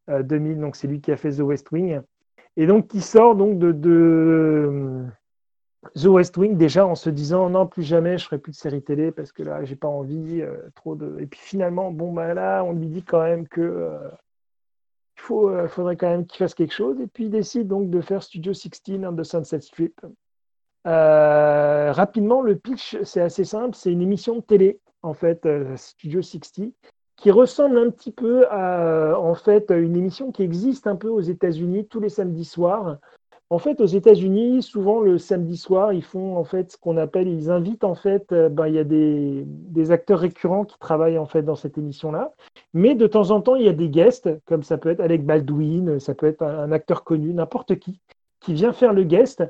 2000. Donc c'est lui qui a fait The West Wing. Et donc qui sort donc de, de The West Wing déjà en se disant non plus jamais je ferai plus de séries télé parce que là j'ai pas envie euh, trop de et puis finalement bon bah là on lui dit quand même que euh, il euh, faudrait quand même qu'il fasse quelque chose et puis il décide donc de faire Studio 16 on the Sunset Strip. Rapidement le pitch c'est assez simple c'est une émission de télé en fait Studio 60 qui ressemble un petit peu à en fait une émission qui existe un peu aux États-Unis tous les samedis soirs en fait, aux États-Unis, souvent le samedi soir, ils font en fait ce qu'on appelle, ils invitent en fait, euh, ben, il y a des, acteurs récurrents qui travaillent en fait dans cette émission-là, mais de temps en temps, il y a des guests, comme ça peut être Alec Baldwin, ça peut être un, acteur connu, n'importe qui, qui vient faire le guest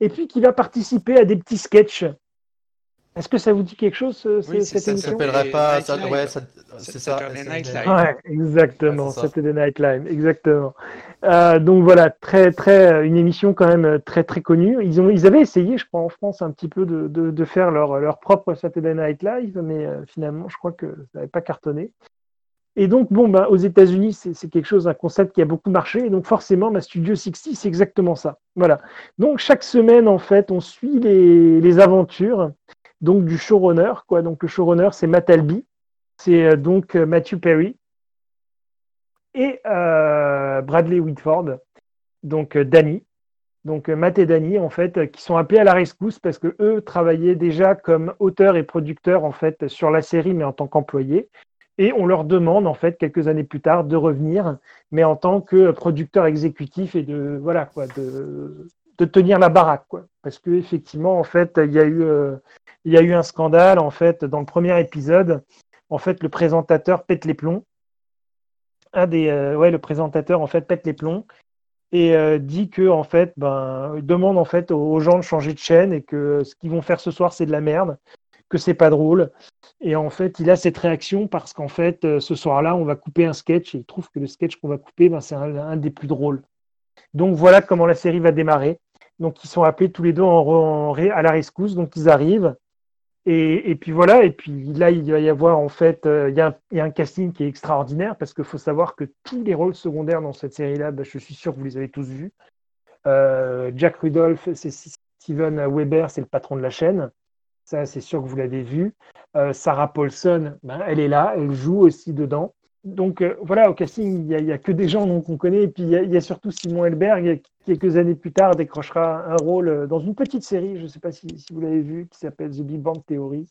et puis qui va participer à des petits sketchs est-ce que ça vous dit quelque chose, oui, cette émission Ça ne s'appellerait pas. Ça, ouais, c'est ça. Night Live. Ouais, exactement. Saturday Night Live, exactement. Euh, donc voilà, très, très, une émission quand même très, très connue. Ils, ont, ils avaient essayé, je crois, en France, un petit peu de, de, de faire leur, leur propre Saturday Night Live, mais euh, finalement, je crois que ça n'avait pas cartonné. Et donc, bon, bah, aux États-Unis, c'est quelque chose, un concept qui a beaucoup marché. Et donc, forcément, ma Studio 60, c'est exactement ça. Voilà. Donc, chaque semaine, en fait, on suit les, les aventures donc du showrunner. Quoi. Donc le showrunner, c'est Matt Alby, c'est euh, donc euh, Matthew Perry et euh, Bradley Whitford, donc Danny. Donc Matt et Danny, en fait, qui sont appelés à la rescousse parce que eux travaillaient déjà comme auteurs et producteurs en fait sur la série, mais en tant qu'employés. Et on leur demande en fait quelques années plus tard de revenir, mais en tant que producteur exécutif et de voilà quoi, de, tenir la baraque. Parce que effectivement en fait il y a eu il y a eu un scandale en fait dans le premier épisode. En fait, le présentateur pète les plombs. Un des, euh, ouais, le présentateur en fait pète les plombs et euh, dit que en fait, ben, demande en fait aux gens de changer de chaîne et que ce qu'ils vont faire ce soir c'est de la merde, que c'est pas drôle. Et en fait, il a cette réaction parce qu'en fait, euh, ce soir-là, on va couper un sketch et il trouve que le sketch qu'on va couper, ben, c'est un, des plus drôles. Donc voilà comment la série va démarrer. Donc ils sont appelés tous les deux en, à la rescousse. Donc ils arrivent. Et, puis voilà, et puis là, il va y avoir en fait, euh, il, y a un, casting qui est extraordinaire parce qu'il faut savoir que tous les rôles secondaires dans cette série-là, bah, je suis sûr que vous les avez tous vus. Euh, Jack Rudolph, c'est Steven Weber, c'est le patron de la chaîne. Ça, c'est sûr que vous l'avez vu. Euh, Sarah Paulson, ben, elle est là, elle joue aussi dedans donc euh, voilà, au casting, il n'y a, que des gens qu'on connaît. Et puis il y, a, surtout Simon Elberg, qui quelques années plus tard décrochera un rôle euh, dans une petite série, je ne sais pas si, vous l'avez vu, qui s'appelle The Big Bang Theory.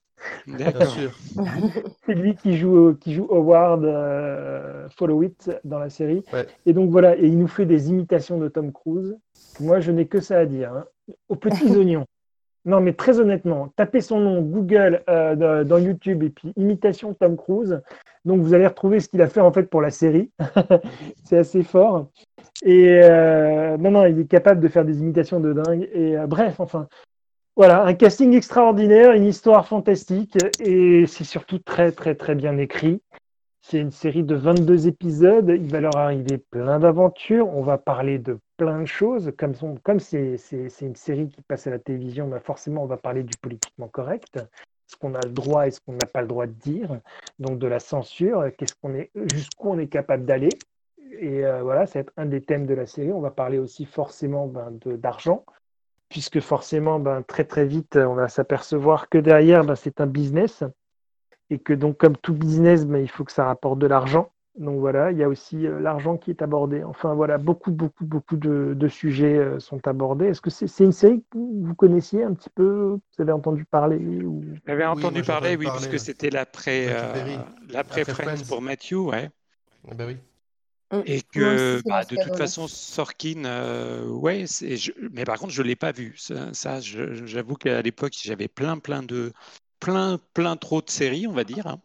Bien sûr. <laughs> C'est lui qui joue, qui joue Howard euh, Follow It dans la série. Et donc voilà, et il nous fait des imitations de Tom Cruise. Moi, je n'ai que ça à dire. Hein. Aux petits <laughs> oignons. Non, mais très honnêtement, tapez son nom Google euh, dans YouTube et puis imitation Tom Cruise. Donc vous allez retrouver ce qu'il a fait en fait pour la série. <laughs> c'est assez fort. Et euh, non, non, il est capable de faire des imitations de dingue. Et euh, bref, enfin, voilà, un casting extraordinaire, une histoire fantastique et c'est surtout très, très, très bien écrit. C'est une série de 22 épisodes. Il va leur arriver plein d'aventures. On va parler de plein de choses. Comme, c'est, une série qui passe à la télévision, bah forcément, on va parler du politiquement correct, ce qu'on a le droit et ce qu'on n'a pas le droit de dire? Donc de la censure, qu'est-ce qu'on est, jusqu'où on est capable d'aller? et euh, voilà, ça va être un des thèmes de la série. On va parler aussi forcément ben, d'argent, puisque forcément, ben, très très vite, on va s'apercevoir que derrière, ben, c'est un business, et que donc comme tout business, ben, il faut que ça rapporte de l'argent. Donc voilà, il y a aussi euh, l'argent qui est abordé. Enfin voilà, beaucoup, beaucoup, beaucoup de, sujets euh, sont abordés. Est-ce que c'est une série que vous connaissiez un petit peu? Vous avez entendu parler ou... J'avais entendu parler, oui, parce que c'était l'après euh, Friends pour Matthew, ouais. Eh ben oui. Mm. Et que bah, de toute façon, Sorkin, ouais, mais par contre, je ne l'ai pas vu. Ça, j'avoue qu'à l'époque, j'avais plein, plein de, plein, plein trop de séries, on va dire. Hein.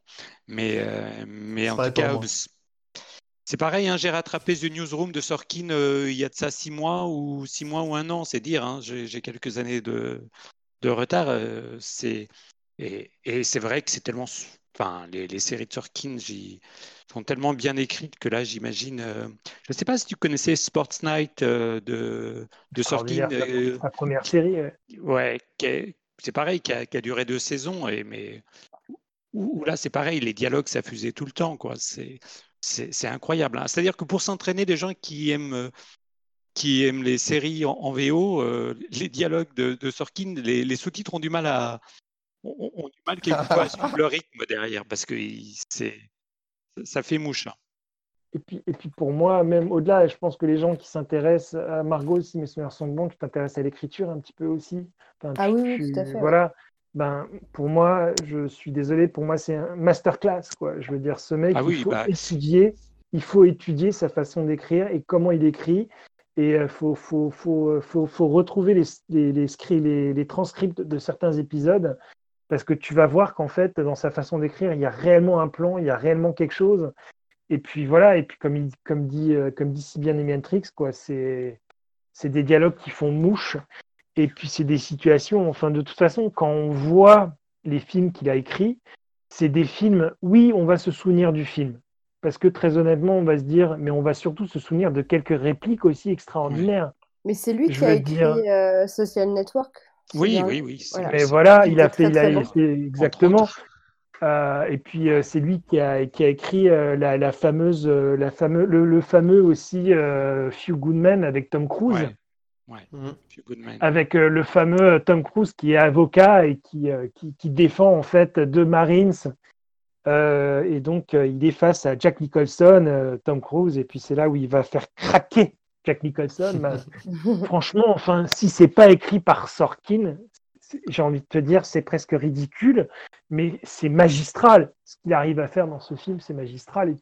Mais, mais en tout cas, c'est pareil, hein, j'ai rattrapé The Newsroom de Sorkin euh, il y a de ça six mois ou six mois ou un an, c'est dire. Hein, j'ai quelques années de, retard. Euh, et, c'est vrai que c'est tellement, enfin, les, séries de Sorkin sont tellement bien écrites que là, j'imagine. Euh, je ne sais pas si tu connaissais Sports Night de, de Sorkin. La, première série. Ouais, c'est pareil, qui a, duré deux saisons, et mais où, là, c'est pareil, les dialogues s'affusaient tout le temps, quoi. C'est c'est incroyable. Hein. C'est-à-dire que pour s'entraîner, des gens qui aiment, qui aiment les séries en, VO, euh, les dialogues de, Sorkin, les, sous-titres ont du mal à ont, du mal quelquefois à <laughs> suivre le rythme derrière parce que ça fait mouche. Hein. Et puis, et puis pour moi, même au-delà, je pense que les gens qui s'intéressent à Margot, si mes souvenirs sont bons, tu t'intéresses à l'écriture un petit peu aussi. ah oui, tout à fait. Voilà ben, pour moi, je suis désolé, pour moi, c'est un masterclass. Quoi. Je veux dire, ce mec, ah il faut bah, étudier, il faut étudier sa façon d'écrire et comment il écrit. Et il euh, faut, faut, faut, faut, retrouver les, les, les, les, transcripts de certains épisodes parce que tu vas voir qu'en fait, dans sa façon d'écrire, il y a réellement un plan, il y a réellement quelque chose. Et puis voilà, et puis comme, il, comme, dit, euh, comme dit si bien Emiantrix, quoi, c'est, c'est des dialogues qui font mouche. Et puis, c'est des situations, enfin, de toute façon, quand on voit les films qu'il a écrits, c'est des films, oui, on va se souvenir du film. Parce que très honnêtement, on va se dire, mais on va surtout se souvenir de quelques répliques aussi extraordinaires. Mais c'est lui qui a écrit euh, Social Network. Oui, oui, oui. Mais voilà, il a fait, il a, exactement. Euh, et puis euh, c'est lui qui a, qui a écrit la, fameuse, la fameux, le, fameux aussi Few Good Men avec Tom Cruise. Mhm. Avec euh, le fameux euh, Tom Cruise qui est avocat et qui, euh, qui, défend en fait deux Marines. et donc il est face à Jack Nicholson, Tom Cruise, et puis c'est là où il va faire craquer Jack Nicholson. <laughs> franchement, enfin, si c'est pas écrit par Sorkin, j'ai envie de te dire, c'est presque ridicule, mais c'est magistral. Ce qu'il arrive à faire dans ce film, c'est magistral.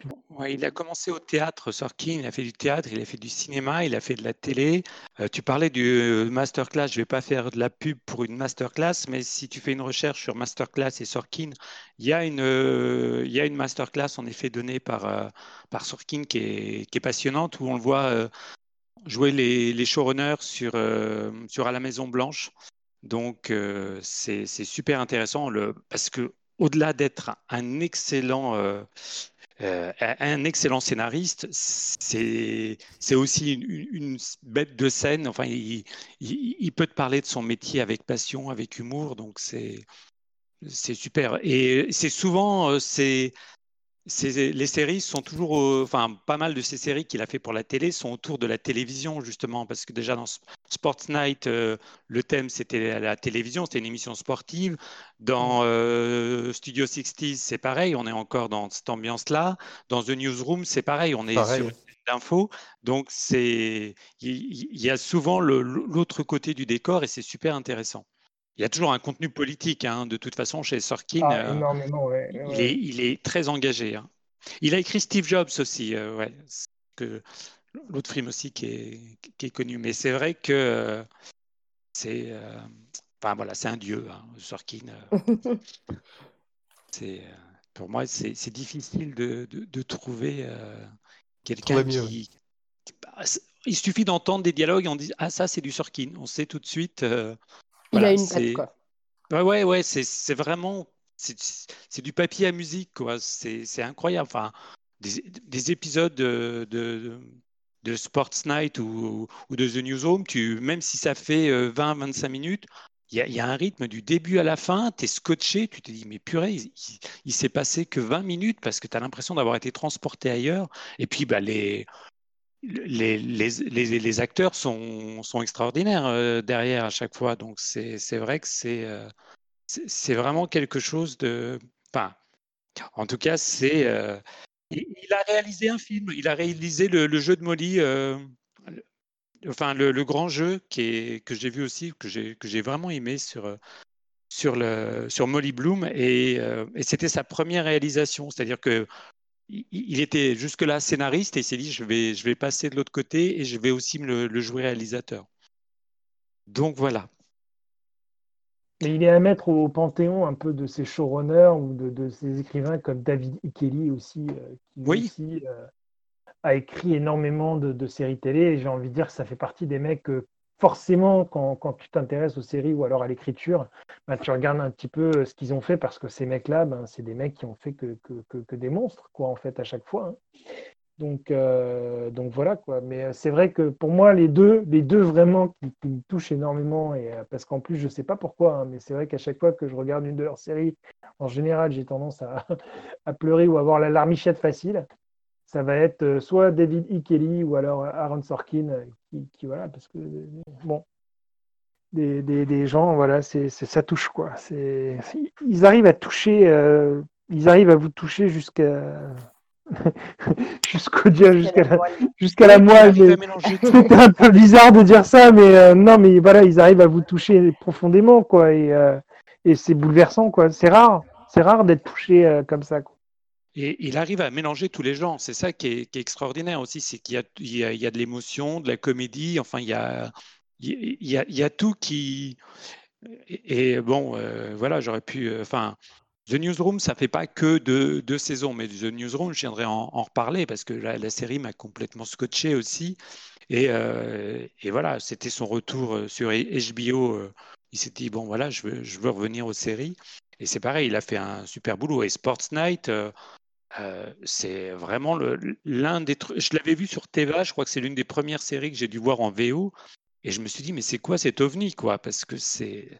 Il a commencé au théâtre, Sorkin, il a fait du théâtre, il a fait du cinéma, il a fait de la télé. Euh, tu parlais du euh, masterclass, je ne vais pas faire de la pub pour une masterclass, mais si tu fais une recherche sur masterclass et Sorkin, il y a une, euh, masterclass en effet donnée par, par Sorkin qui est, passionnante, où on le voit jouer les, showrunners sur, sur À la Maison Blanche. Donc, euh, c'est super intéressant le, parce que au-delà d'être un excellent, euh, euh, un excellent scénariste, c'est aussi une, bête de scène. Enfin, il, il, peut te parler de son métier avec passion, avec humour. Donc, c'est super. Et c'est souvent, les séries sont toujours, enfin, pas mal de ces séries qu'il a fait pour la télé sont autour de la télévision, justement, parce que déjà dans Sports Night, euh, le thème c'était la télévision, c'était une émission sportive. Dans mm. euh, Studio 60, c'est pareil, on est encore dans cette ambiance-là. Dans The Newsroom, c'est pareil, on est sur d'infos. Donc, c'est, il y, a souvent l'autre côté du décor et c'est super intéressant. Il y a toujours un contenu politique, hein, de toute façon, chez Sorkin. Ah, euh, il, est, très engagé. Hein. Il a écrit Steve Jobs aussi, euh, ouais, que l'autre film aussi qui est, connu. Mais c'est vrai que euh, c'est, enfin voilà, c'est un dieu, hein, Sorkin. <laughs> c'est, pour moi, c'est difficile de, trouver quelqu'un qui, bah, il suffit d'entendre des dialogues et on dit ah ça c'est du Sorkin. On sait tout de suite. Il a une quoi. Ouais, ouais, c'est vraiment. C'est du papier à musique, quoi. C'est incroyable. Enfin, des, épisodes de, de, Sports Night ou, ou, de The Newsroom, tu, même si ça fait 20-25 euh, minutes, il y, a un rythme du début à la fin, tu es scotché, tu te dis, mais purée, il, il, s'est passé que 20 minutes parce que tu as l'impression d'avoir été transporté ailleurs. Et puis, bah, les, les, acteurs sont, extraordinaires derrière à chaque fois. Donc c'est vrai que c'est c'est vraiment quelque chose de. En tout cas, c'est. il, a réalisé un film. Il a réalisé le, jeu de Molly. enfin, le, grand jeu que j'ai vu aussi, que j'ai vraiment aimé sur, sur, le, Molly Bloom. Et c'était sa première réalisation. C'est-à-dire que il était jusque-là scénariste et il s'est dit je vais, je vais passer de l'autre côté et je vais aussi me le, jouer réalisateur. Donc voilà. Mais il est à mettre au panthéon un peu de ses showrunners ou de, de ses écrivains comme David E. Kelly aussi, euh, qui aussi euh, a écrit énormément de, de séries télé. Et j'ai envie de dire que ça fait partie des mecs que forcément, quand, tu t'intéresses aux séries ou alors à l'écriture, bah, tu regardes un petit peu euh, ce qu'ils ont fait parce que ces mecs-là, ben, c'est des mecs qui ont fait que, que, que, des monstres, quoi, en fait, à chaque fois. Hein. Donc, euh, donc voilà, quoi. Mais euh, c'est vrai que pour moi, les deux, les deux vraiment qui, me touchent énormément, et, parce qu'en plus, je ne sais pas pourquoi, hein, mais c'est vrai qu'à chaque fois que je regarde une de leurs séries, en général, j'ai tendance à, <laughs> à pleurer ou à avoir la larmichette facile ça va être euh, soit David E. Kelly ou alors Aaron Sorkin, euh, qui, voilà, parce que bon, des, des, gens, voilà, c'est, ça touche quoi. C'est, ils arrivent à toucher, euh, ils arrivent à vous toucher jusqu'à <laughs> jusqu'au dia, jusqu'à la, jusqu'à la moelle. <laughs> C'était un peu bizarre de dire ça, mais non, mais voilà, ils arrivent à vous toucher profondément quoi, et, et c'est bouleversant quoi. C'est rare, c'est rare d'être touché comme ça. Quoi. Et il arrive à mélanger tous les genres. C'est ça qui est, extraordinaire aussi, c'est qu'il y, a, de l'émotion, de la comédie. Enfin, il y a, tout qui. Et, bon, euh, voilà, j'aurais pu. Euh, enfin, The Newsroom, ça fait pas que deux, saisons, mais The Newsroom, je viendrai en, reparler parce que la, série m'a complètement scotché aussi. Et, euh, voilà, c'était son retour sur HBO. Il s'est dit bon, voilà, je veux, je veux revenir aux séries. Et c'est pareil, il a fait un super boulot. Et Sports Night, euh, c'est vraiment l'un des trucs. Je l'avais vu sur Teva, je crois que c'est l'une des premières séries que j'ai dû voir en VO. Et je me suis dit, mais c'est quoi cet ovni, quoi? Parce que c'est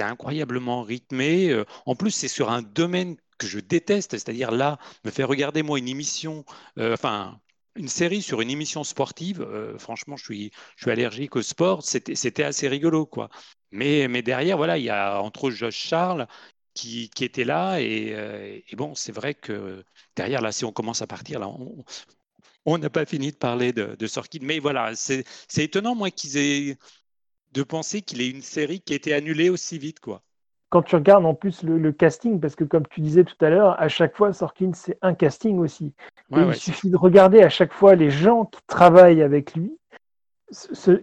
incroyablement rythmé. Euh, en plus, c'est sur un domaine que je déteste, c'est-à-dire là, me faire regarder moi une émission, euh, enfin une série sur une émission sportive. franchement, je suis, allergique au sport. C'était assez rigolo, quoi. Mais, mais derrière, voilà, il y a entre Josh Charles, qui, était là. Euh, et, bon, c'est vrai que derrière, là, si on commence à partir, là, on n'a pas fini de parler de, de Sorkin. Mais voilà, c'est étonnant, moi, qu'ils aient de penser qu'il ait une série qui a été annulée aussi vite, quoi. Quand tu regardes en plus le, casting, parce que comme tu disais tout à l'heure, à chaque fois, Sorkin, c'est un casting aussi. il suffit de regarder à chaque fois les gens qui travaillent avec lui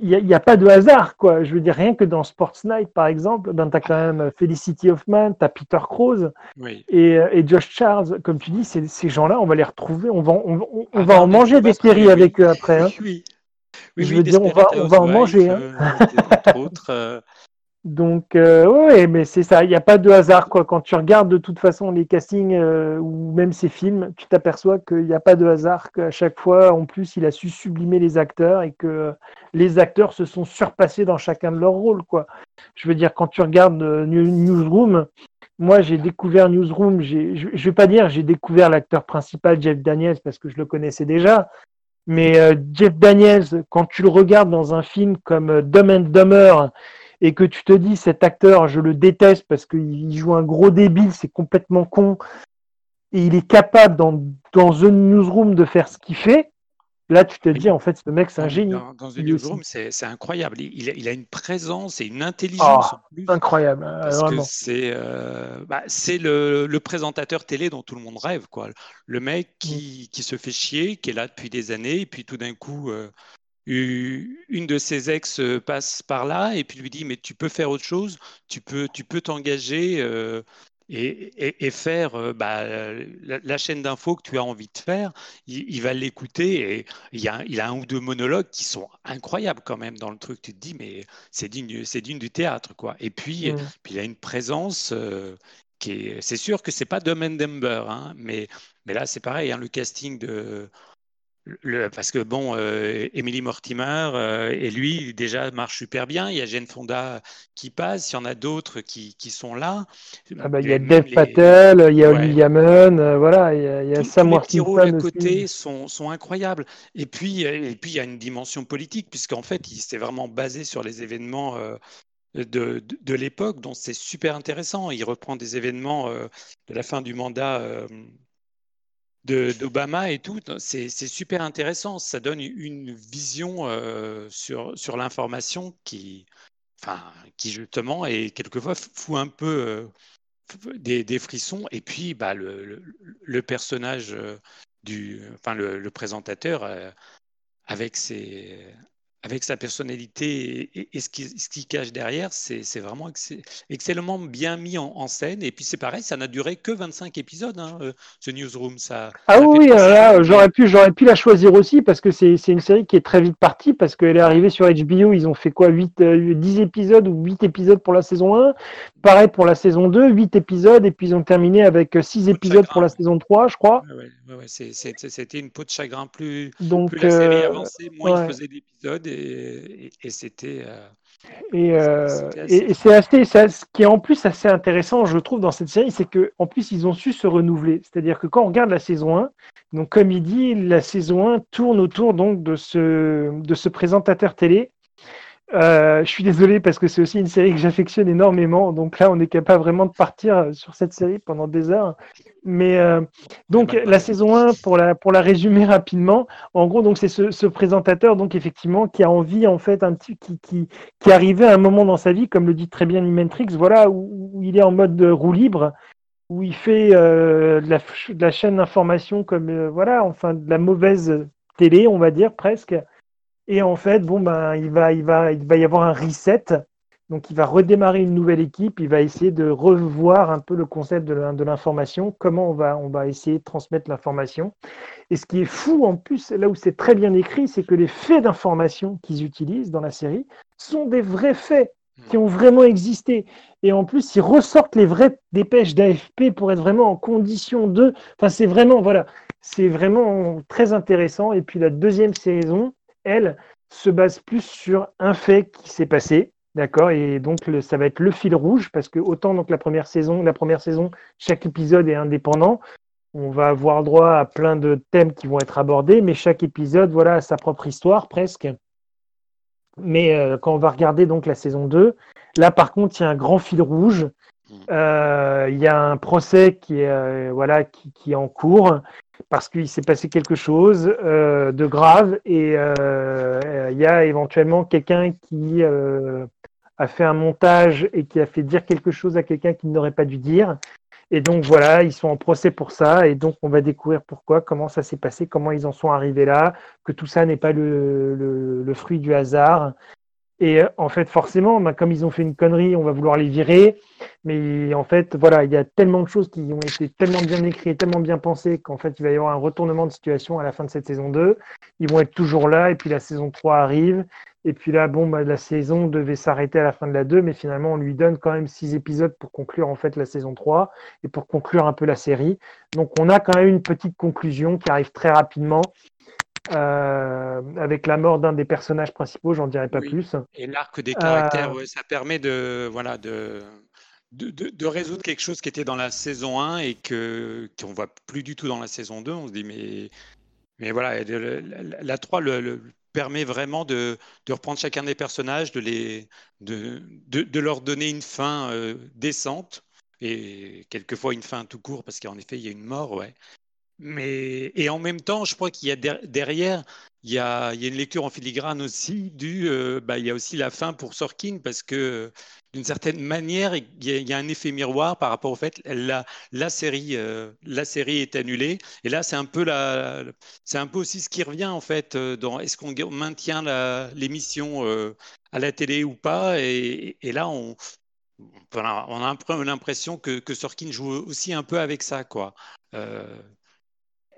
il n'y a, pas de hasard, quoi. Je veux dire, rien que dans Sports Night, par exemple, ben, tu as quand même euh, Felicity Hoffman, tu as Peter Krause euh, et, Josh Charles. Comme tu dis, ces gens-là, on va les retrouver, on va, on, ah, va en manger des séries avec eux après. Hein. <laughs> Oui, oui. Je veux dire, on va, on va en manger. Hein. Euh, autres, donc, euh, oui, mais c'est ça, il n'y a pas de hasard. Quoi. Quand tu regardes de toute façon les castings euh, ou même ces films, tu t'aperçois qu'il n'y a pas de hasard, qu'à chaque fois, en plus, il a su sublimer les acteurs et que les acteurs se sont surpassés dans chacun de leurs rôles. Quoi. Je veux dire, quand tu regardes euh, Newsroom, moi j'ai découvert Newsroom, je ne vais pas dire j'ai découvert l'acteur principal, Jeff Daniels, parce que je le connaissais déjà, mais Jeff Daniels, quand tu le regardes dans un film comme Dumb and Dumber, et que tu te dis cet acteur, je le déteste parce qu'il joue un gros débile, c'est complètement con, et il est capable dans, dans The Newsroom de faire ce qu'il fait, là tu te dis en fait ce mec c'est un génie. Dans, The Newsroom c'est incroyable, il, a une présence et une intelligence. Ah, incroyable, c'est euh, bah, le, le, présentateur télé dont tout le monde rêve. Quoi. Le mec mm. qui, qui, se fait chier, qui est là depuis des années, et puis tout d'un coup... Euh, une de ses ex euh, passe par là et puis lui dit mais tu peux faire autre chose, tu peux tu peux t'engager euh, et, et, faire euh, bah, la, chaîne d'infos que tu as envie de faire. Il, va l'écouter et il, y a, il a un ou deux monologues qui sont incroyables quand même dans le truc. Tu te dis mais c'est digne c'est digne du théâtre quoi. Et puis, mmh. puis il a une présence qui est c'est sûr que c'est pas and Dumber hein, mais mais là c'est pareil hein, le casting de parce que bon, euh, Emily Mortimer euh, et lui déjà marche super bien. Il y a Jane Fonda qui passe, il y en a d'autres qui, qui, sont là. Ah bah, il y a Dev Patel, il y a Olivia Munn, euh, voilà, il y a, il y a Sam les petits rôles à côté sont, sont, incroyables. Et puis, et puis il y a une dimension politique puisqu'en fait, il s'est vraiment basé sur les événements. de, de, de l'époque, donc c'est super intéressant. Il reprend des événements de la fin du mandat d'Obama et tout, c'est super intéressant. Ça donne une vision euh, sur, sur l'information qui, enfin, qui justement est quelquefois fout un peu euh, des, frissons. Et puis, bah, le, le, personnage euh, du, enfin, le présentateur avec ses, avec sa personnalité et, ce, qui, ce qui cache derrière, c'est vraiment excellemment bien mis en, scène. Et puis c'est pareil, ça n'a duré que 25 épisodes, hein, euh, ce newsroom. Ça, ah oui, là, j'aurais pu, pu la choisir aussi parce que c'est une série qui est très vite partie parce qu'elle est arrivée sur HBO. Ils ont fait quoi 8, 10 euh, épisodes ou 8 épisodes pour la saison 1. Pareil pour la saison 2, 8 épisodes. Et puis ils ont terminé avec 6 euh, épisodes pour la saison 3, je crois. Ouais, ouais, C'était une peau de chagrin plus, Donc, plus la série avançait, moins ils faisaient d'épisodes et, c'était. Euh, et, euh, et c'est assez, ce qui est en plus assez intéressant, je trouve, dans cette série, c'est que en plus ils ont su se renouveler. C'est-à-dire que quand on regarde la saison 1, donc comme il dit, la saison 1 tourne autour donc de ce, de ce présentateur télé euh, je suis désolé parce que c'est aussi une série que j'affectionne énormément. Donc là, on est capable vraiment de partir sur cette série pendant des heures. Mais euh, donc la saison 1, pour la, pour la résumer rapidement, en gros, donc c'est ce, ce, présentateur, donc effectivement, qui a envie, en fait, un petit, qui, qui, qui est arrivé à un moment dans sa vie, comme le dit très bien Nimentrix, voilà, où, où, il est en mode roue libre, où il fait euh, de, la, de, la, chaîne d'information comme, voilà, enfin, de la mauvaise télé, on va dire presque. Et en fait, bon, ben, il, va, il, va, il va y avoir un reset. Donc, il va redémarrer une nouvelle équipe. Il va essayer de revoir un peu le concept de l'information, comment on va, on va essayer de transmettre l'information. Et ce qui est fou, en plus, là où c'est très bien écrit, c'est que les faits d'information qu'ils utilisent dans la série sont des vrais faits qui ont vraiment existé. Et en plus, ils ressortent les vraies dépêches d'AFP pour être vraiment en condition de. Enfin, c'est vraiment, voilà, c'est vraiment très intéressant. Et puis la deuxième saison, elle, se base plus sur un fait qui s'est passé, d'accord Et donc ça va être le fil rouge parce que autant donc la première saison, la première saison, chaque épisode est indépendant. On va avoir droit à plein de thèmes qui vont être abordés, mais chaque épisode, voilà, a sa propre histoire presque. Mais euh, quand on va regarder donc la saison 2, là par contre, il y a un grand fil rouge. Mmh. Euh, il y a un procès qui est, euh, voilà, qui, est en cours parce qu'il s'est passé quelque chose euh, de grave et euh, il y a éventuellement quelqu'un qui euh, a fait un montage et qui a fait dire quelque chose à quelqu'un qui n'aurait pas dû dire. Et donc voilà, ils sont en procès pour ça et donc on va découvrir pourquoi, comment ça s'est passé, comment ils en sont arrivés là, que tout ça n'est pas le, le, fruit du hasard et euh, en fait, forcément, bah, comme ils ont fait une connerie, on va vouloir les virer. Mais en fait, voilà, il y a tellement de choses qui ont été tellement bien écrites, tellement bien pensées qu'en fait, il va y avoir un retournement de situation à la fin de cette saison 2. Ils vont être toujours là, et puis la saison 3 arrive. Et puis là, bon, bah, la saison devait s'arrêter à la fin de la 2, mais finalement, on lui donne quand même six épisodes pour conclure en fait la saison 3 et pour conclure un peu la série. Donc, on a quand même une petite conclusion qui arrive très rapidement euh, avec la mort d'un des personnages principaux, j'en dirais pas plus. Et l'arc des caractères, euh, ça permet de, voilà, de, de, de, résoudre quelque chose qui était dans la saison 1 et que qu'on voit plus du tout dans la saison 2. On se dit, mais, mais voilà, la, 3 le, permet vraiment de, de, reprendre chacun des personnages, de, les, de, de, leur donner une fin euh, décente et quelquefois une fin tout court parce qu'en effet il y a une mort, ouais. Et en même temps, je crois qu'il y a derrière, il y a, une lecture en filigrane aussi du, euh, bah, il y a aussi la fin pour Sorkin parce que d'une certaine manière, il y, a, un effet miroir par rapport au fait la, la série, euh, est annulée. Et là, c'est un peu aussi ce qui revient en fait euh, dans est-ce qu'on maintient l'émission à la télé ou pas. Et, et là, on, on a l'impression que, que, Sorkin joue aussi un peu avec ça, quoi.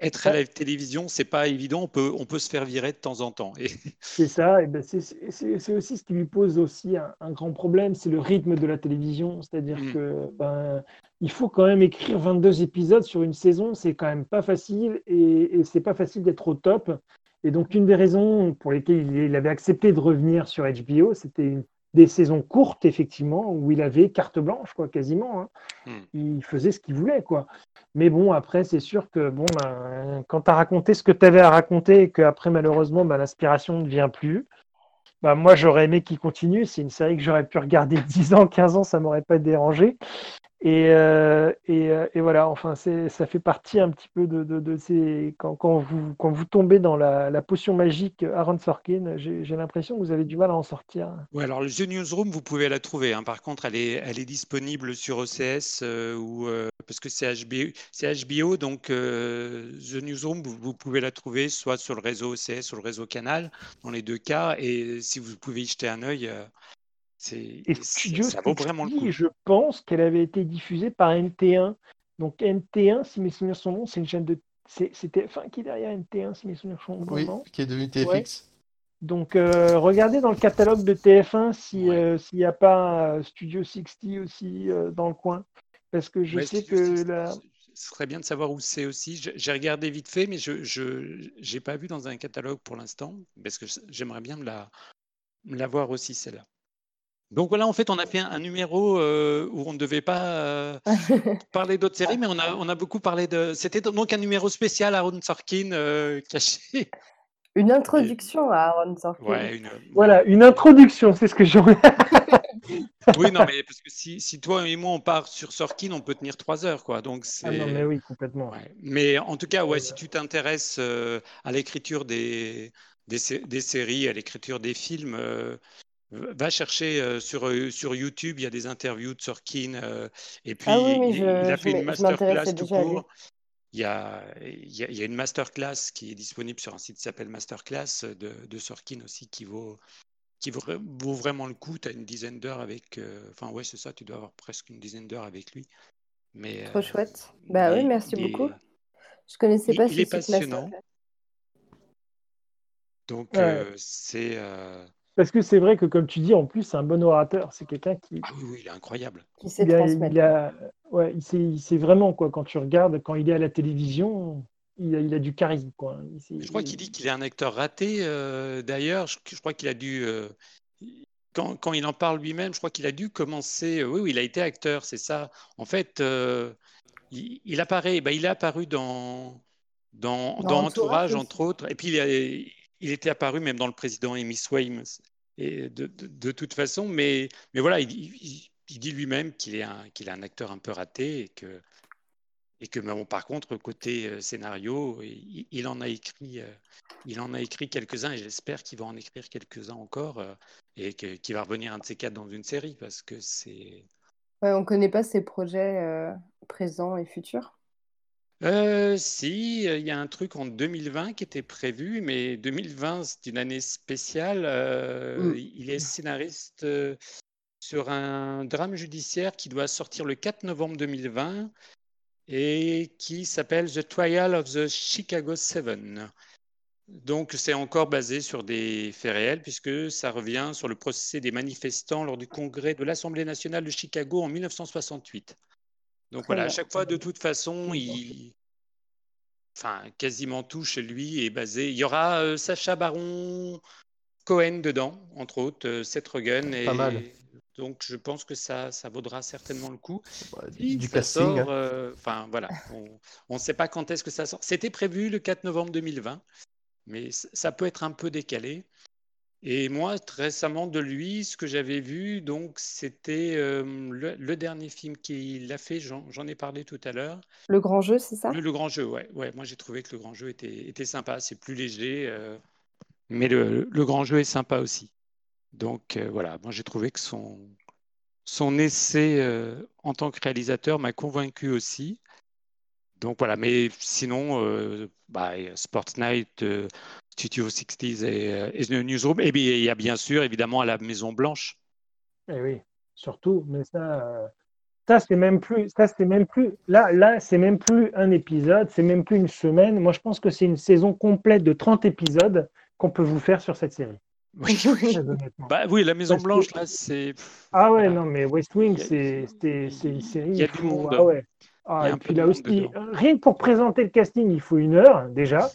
Être à la télévision, c'est pas évident. On peut, on peut se faire virer de temps en temps. Et... <laughs> C'est ça. Et ben c'est aussi ce qui lui pose aussi un, grand problème, c'est le rythme de la télévision. C'est-à-dire mm. que ben, il faut quand même écrire 22 épisodes sur une saison. C'est quand même pas facile et, et c'est pas facile d'être au top. Et donc, une des raisons pour lesquelles il avait accepté de revenir sur HBO, c'était des saisons courtes, effectivement, où il avait carte blanche, quoi, quasiment. Hein. Hmm. Il faisait ce qu'il voulait, quoi. Mais bon, après, c'est sûr que bon, ben, quand tu as raconté ce que tu avais à raconter et qu'après, malheureusement, ben, l'inspiration ne vient plus, ben, moi, j'aurais aimé qu'il continue. C'est une série que j'aurais pu regarder <laughs> 10 ans, 15 ans, ça m'aurait pas dérangé. Et, euh, euh, et, voilà, enfin, ça fait partie un petit peu de, ces. Quand, vous, tombez dans la, potion magique Aaron Sorkin, j'ai l'impression que vous avez du mal à en sortir. Oui, alors le The Newsroom, vous pouvez la trouver. Hein. Par contre, elle est, disponible sur OCS euh, ou, parce que c'est HBO, donc The Newsroom, vous, vous, pouvez la trouver soit sur le réseau OCS, soit sur le réseau Canal, dans les deux cas. Et si vous pouvez y jeter un œil, et Studio ça vaut vraiment le coup. Je pense qu'elle avait été diffusée par NT1. Donc NT1, si mes souvenirs sont bons, c'est une chaîne de. C'était enfin qui est derrière NT1, si mes souvenirs sont bons. Oui, qui est devenu TFX. Donc euh, regardez dans le catalogue de TF1 euh, s'il n'y a pas euh, Studio 60 aussi dans le coin. Parce que je sais que là. Ce serait bien de savoir où c'est aussi. J'ai regardé vite fait, mais je n'ai pas vu dans un catalogue pour l'instant, parce que j'aimerais bien me la, me la voir aussi, celle-là. Donc voilà, en fait, on a fait un, numéro euh, où on ne devait pas euh, <laughs> parler d'autres séries, mais on a, on a beaucoup parlé de. C'était donc un numéro spécial à Aaron Sorkin euh, caché. Une introduction à Aaron Sorkin. Ouais, une... Voilà, une introduction, c'est ce que j'aurais. oui, non, mais parce que si, si, toi et moi on part sur Sorkin, on peut tenir trois heures, quoi. Donc c'est. Ah non, mais oui, complètement. Mais en tout cas, ouais, si tu t'intéresses à l'écriture des, des, des, séries, à l'écriture des films, va chercher euh, sur, euh, sur YouTube, il y a des interviews de Sorkin, euh, et puis ah il, a fait une masterclass tout court. Il y, a, il, y a, il y, a, une masterclass qui est disponible sur un site qui s'appelle Masterclass de, de, Sorkin aussi, qui vaut, qui vaut, vraiment le coup. Tu as une dizaine d'heures avec. enfin, ouais, c'est ça, tu dois avoir presque une dizaine d'heures avec lui. Mais, Trop chouette. Bah oui, merci beaucoup. Je connaissais pas il, ce Il est passionnant. Donc, c'est. Parce que c'est vrai que, comme tu dis, en plus, c'est un bon orateur. C'est quelqu'un qui. Ah oui, oui, il est incroyable. Qui sait transmettre. Il, a, ouais, il sait, vraiment, quoi. Quand tu regardes, quand il est à la télévision, il a, il a du charisme, quoi. je crois qu'il dit qu'il est un acteur raté. Euh, d'ailleurs, je, crois qu'il a dû. Euh, quand, quand, il en parle lui-même, je crois qu'il a dû commencer. Euh, oui, oui, il a été acteur, c'est ça. En fait, il, apparaît. Ben, il est apparu dans. Dans, dans, Entourage, entre autres. Et puis, il, a, il était apparu même dans le président Amy Swaim de, toute façon, mais, mais voilà, il, dit lui-même qu'il est, un, qu'il est un acteur un peu raté et que, et par contre, côté euh, scénario, il, en a écrit, euh, écrit quelques-uns et j'espère qu'il va en écrire quelques-uns encore euh, et qu'il va revenir un de ces quatre dans une série parce que c'est. On ne connaît pas ses projets présents et futurs. Euh, si, il y a un truc en 2020 qui était prévu, mais 2020, c'est une année spéciale. Euh, mm. Il est scénariste euh, sur un drame judiciaire qui doit sortir le 4 novembre 2020 et qui s'appelle The Trial of the Chicago Seven. Donc, c'est encore basé sur des faits réels, puisque ça revient sur le procès des manifestants lors du congrès de l'Assemblée nationale de Chicago en 1968. Donc voilà, à chaque fois, de toute façon, il... enfin, quasiment tout chez lui est basé. Il y aura euh, Sacha Baron Cohen dedans, entre autres, euh, Seth Rogen. Et... Pas mal. Donc je pense que ça, ça vaudra certainement le coup. du casting. Hein. Euh, enfin voilà, on ne sait pas quand est-ce que ça sort. C'était prévu le 4 novembre 2020, mais ça peut être un peu décalé. Et moi, récemment, de lui, ce que j'avais vu, donc, c'était euh, le, dernier film qu'il a fait, j'en ai parlé tout à l'heure. Le grand jeu, c'est ça? Le, grand jeu, ouais. ouais. Moi, j'ai trouvé que le grand jeu était, était sympa. C'est plus léger, euh, mais le, le, grand jeu est sympa aussi. Donc, euh, voilà, moi, j'ai trouvé que son, son essai en tant que réalisateur m'a convaincu aussi. Donc, voilà, mais sinon, bah, Sport Night Studio 60s et, Newsroom. Et bien, il y a bien sûr, évidemment, à la Maison Blanche. Eh oui, surtout, mais ça, euh, ça c'est même plus, ça c'est même plus, là, là c'est même plus un épisode, c'est même plus une semaine. Moi, je pense que c'est une saison complète de 30 épisodes qu'on peut vous faire sur cette série. Oui, <laughs> oui. Bah, oui, la Maison Blanche, là, c'est. Ah ouais, non, mais West Wing, c'est une série. Il y a du monde. Ah ouais. Ah, et puis là aussi, rien que pour présenter le casting, il faut une heure déjà.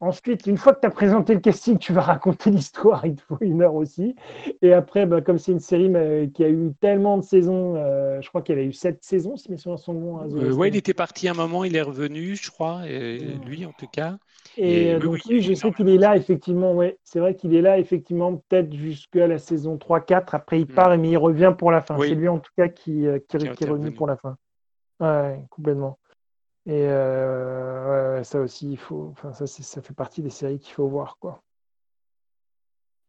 Ensuite, une fois que tu as présenté le casting, tu vas raconter l'histoire, il te faut une heure aussi. Et après, bah, comme c'est une série qui a eu tellement de saisons, euh, je crois y avait eu sept saisons, si mes souvenirs sont bons. Hein, euh, oui, il était parti un moment, il est revenu, je crois, lui en tout cas. Et, donc, oui, je sais qu'il est là, effectivement, ouais. C'est vrai qu'il est là, effectivement, peut-être jusqu'à la saison 3-4. Après, il mm. part, mais il revient pour la fin. C'est lui, en tout cas, qui, euh, qui, est revenu pour la fin. Ouais, complètement. Et euh, ça aussi, il faut, enfin, ça, ça fait partie des séries qu'il faut voir, quoi.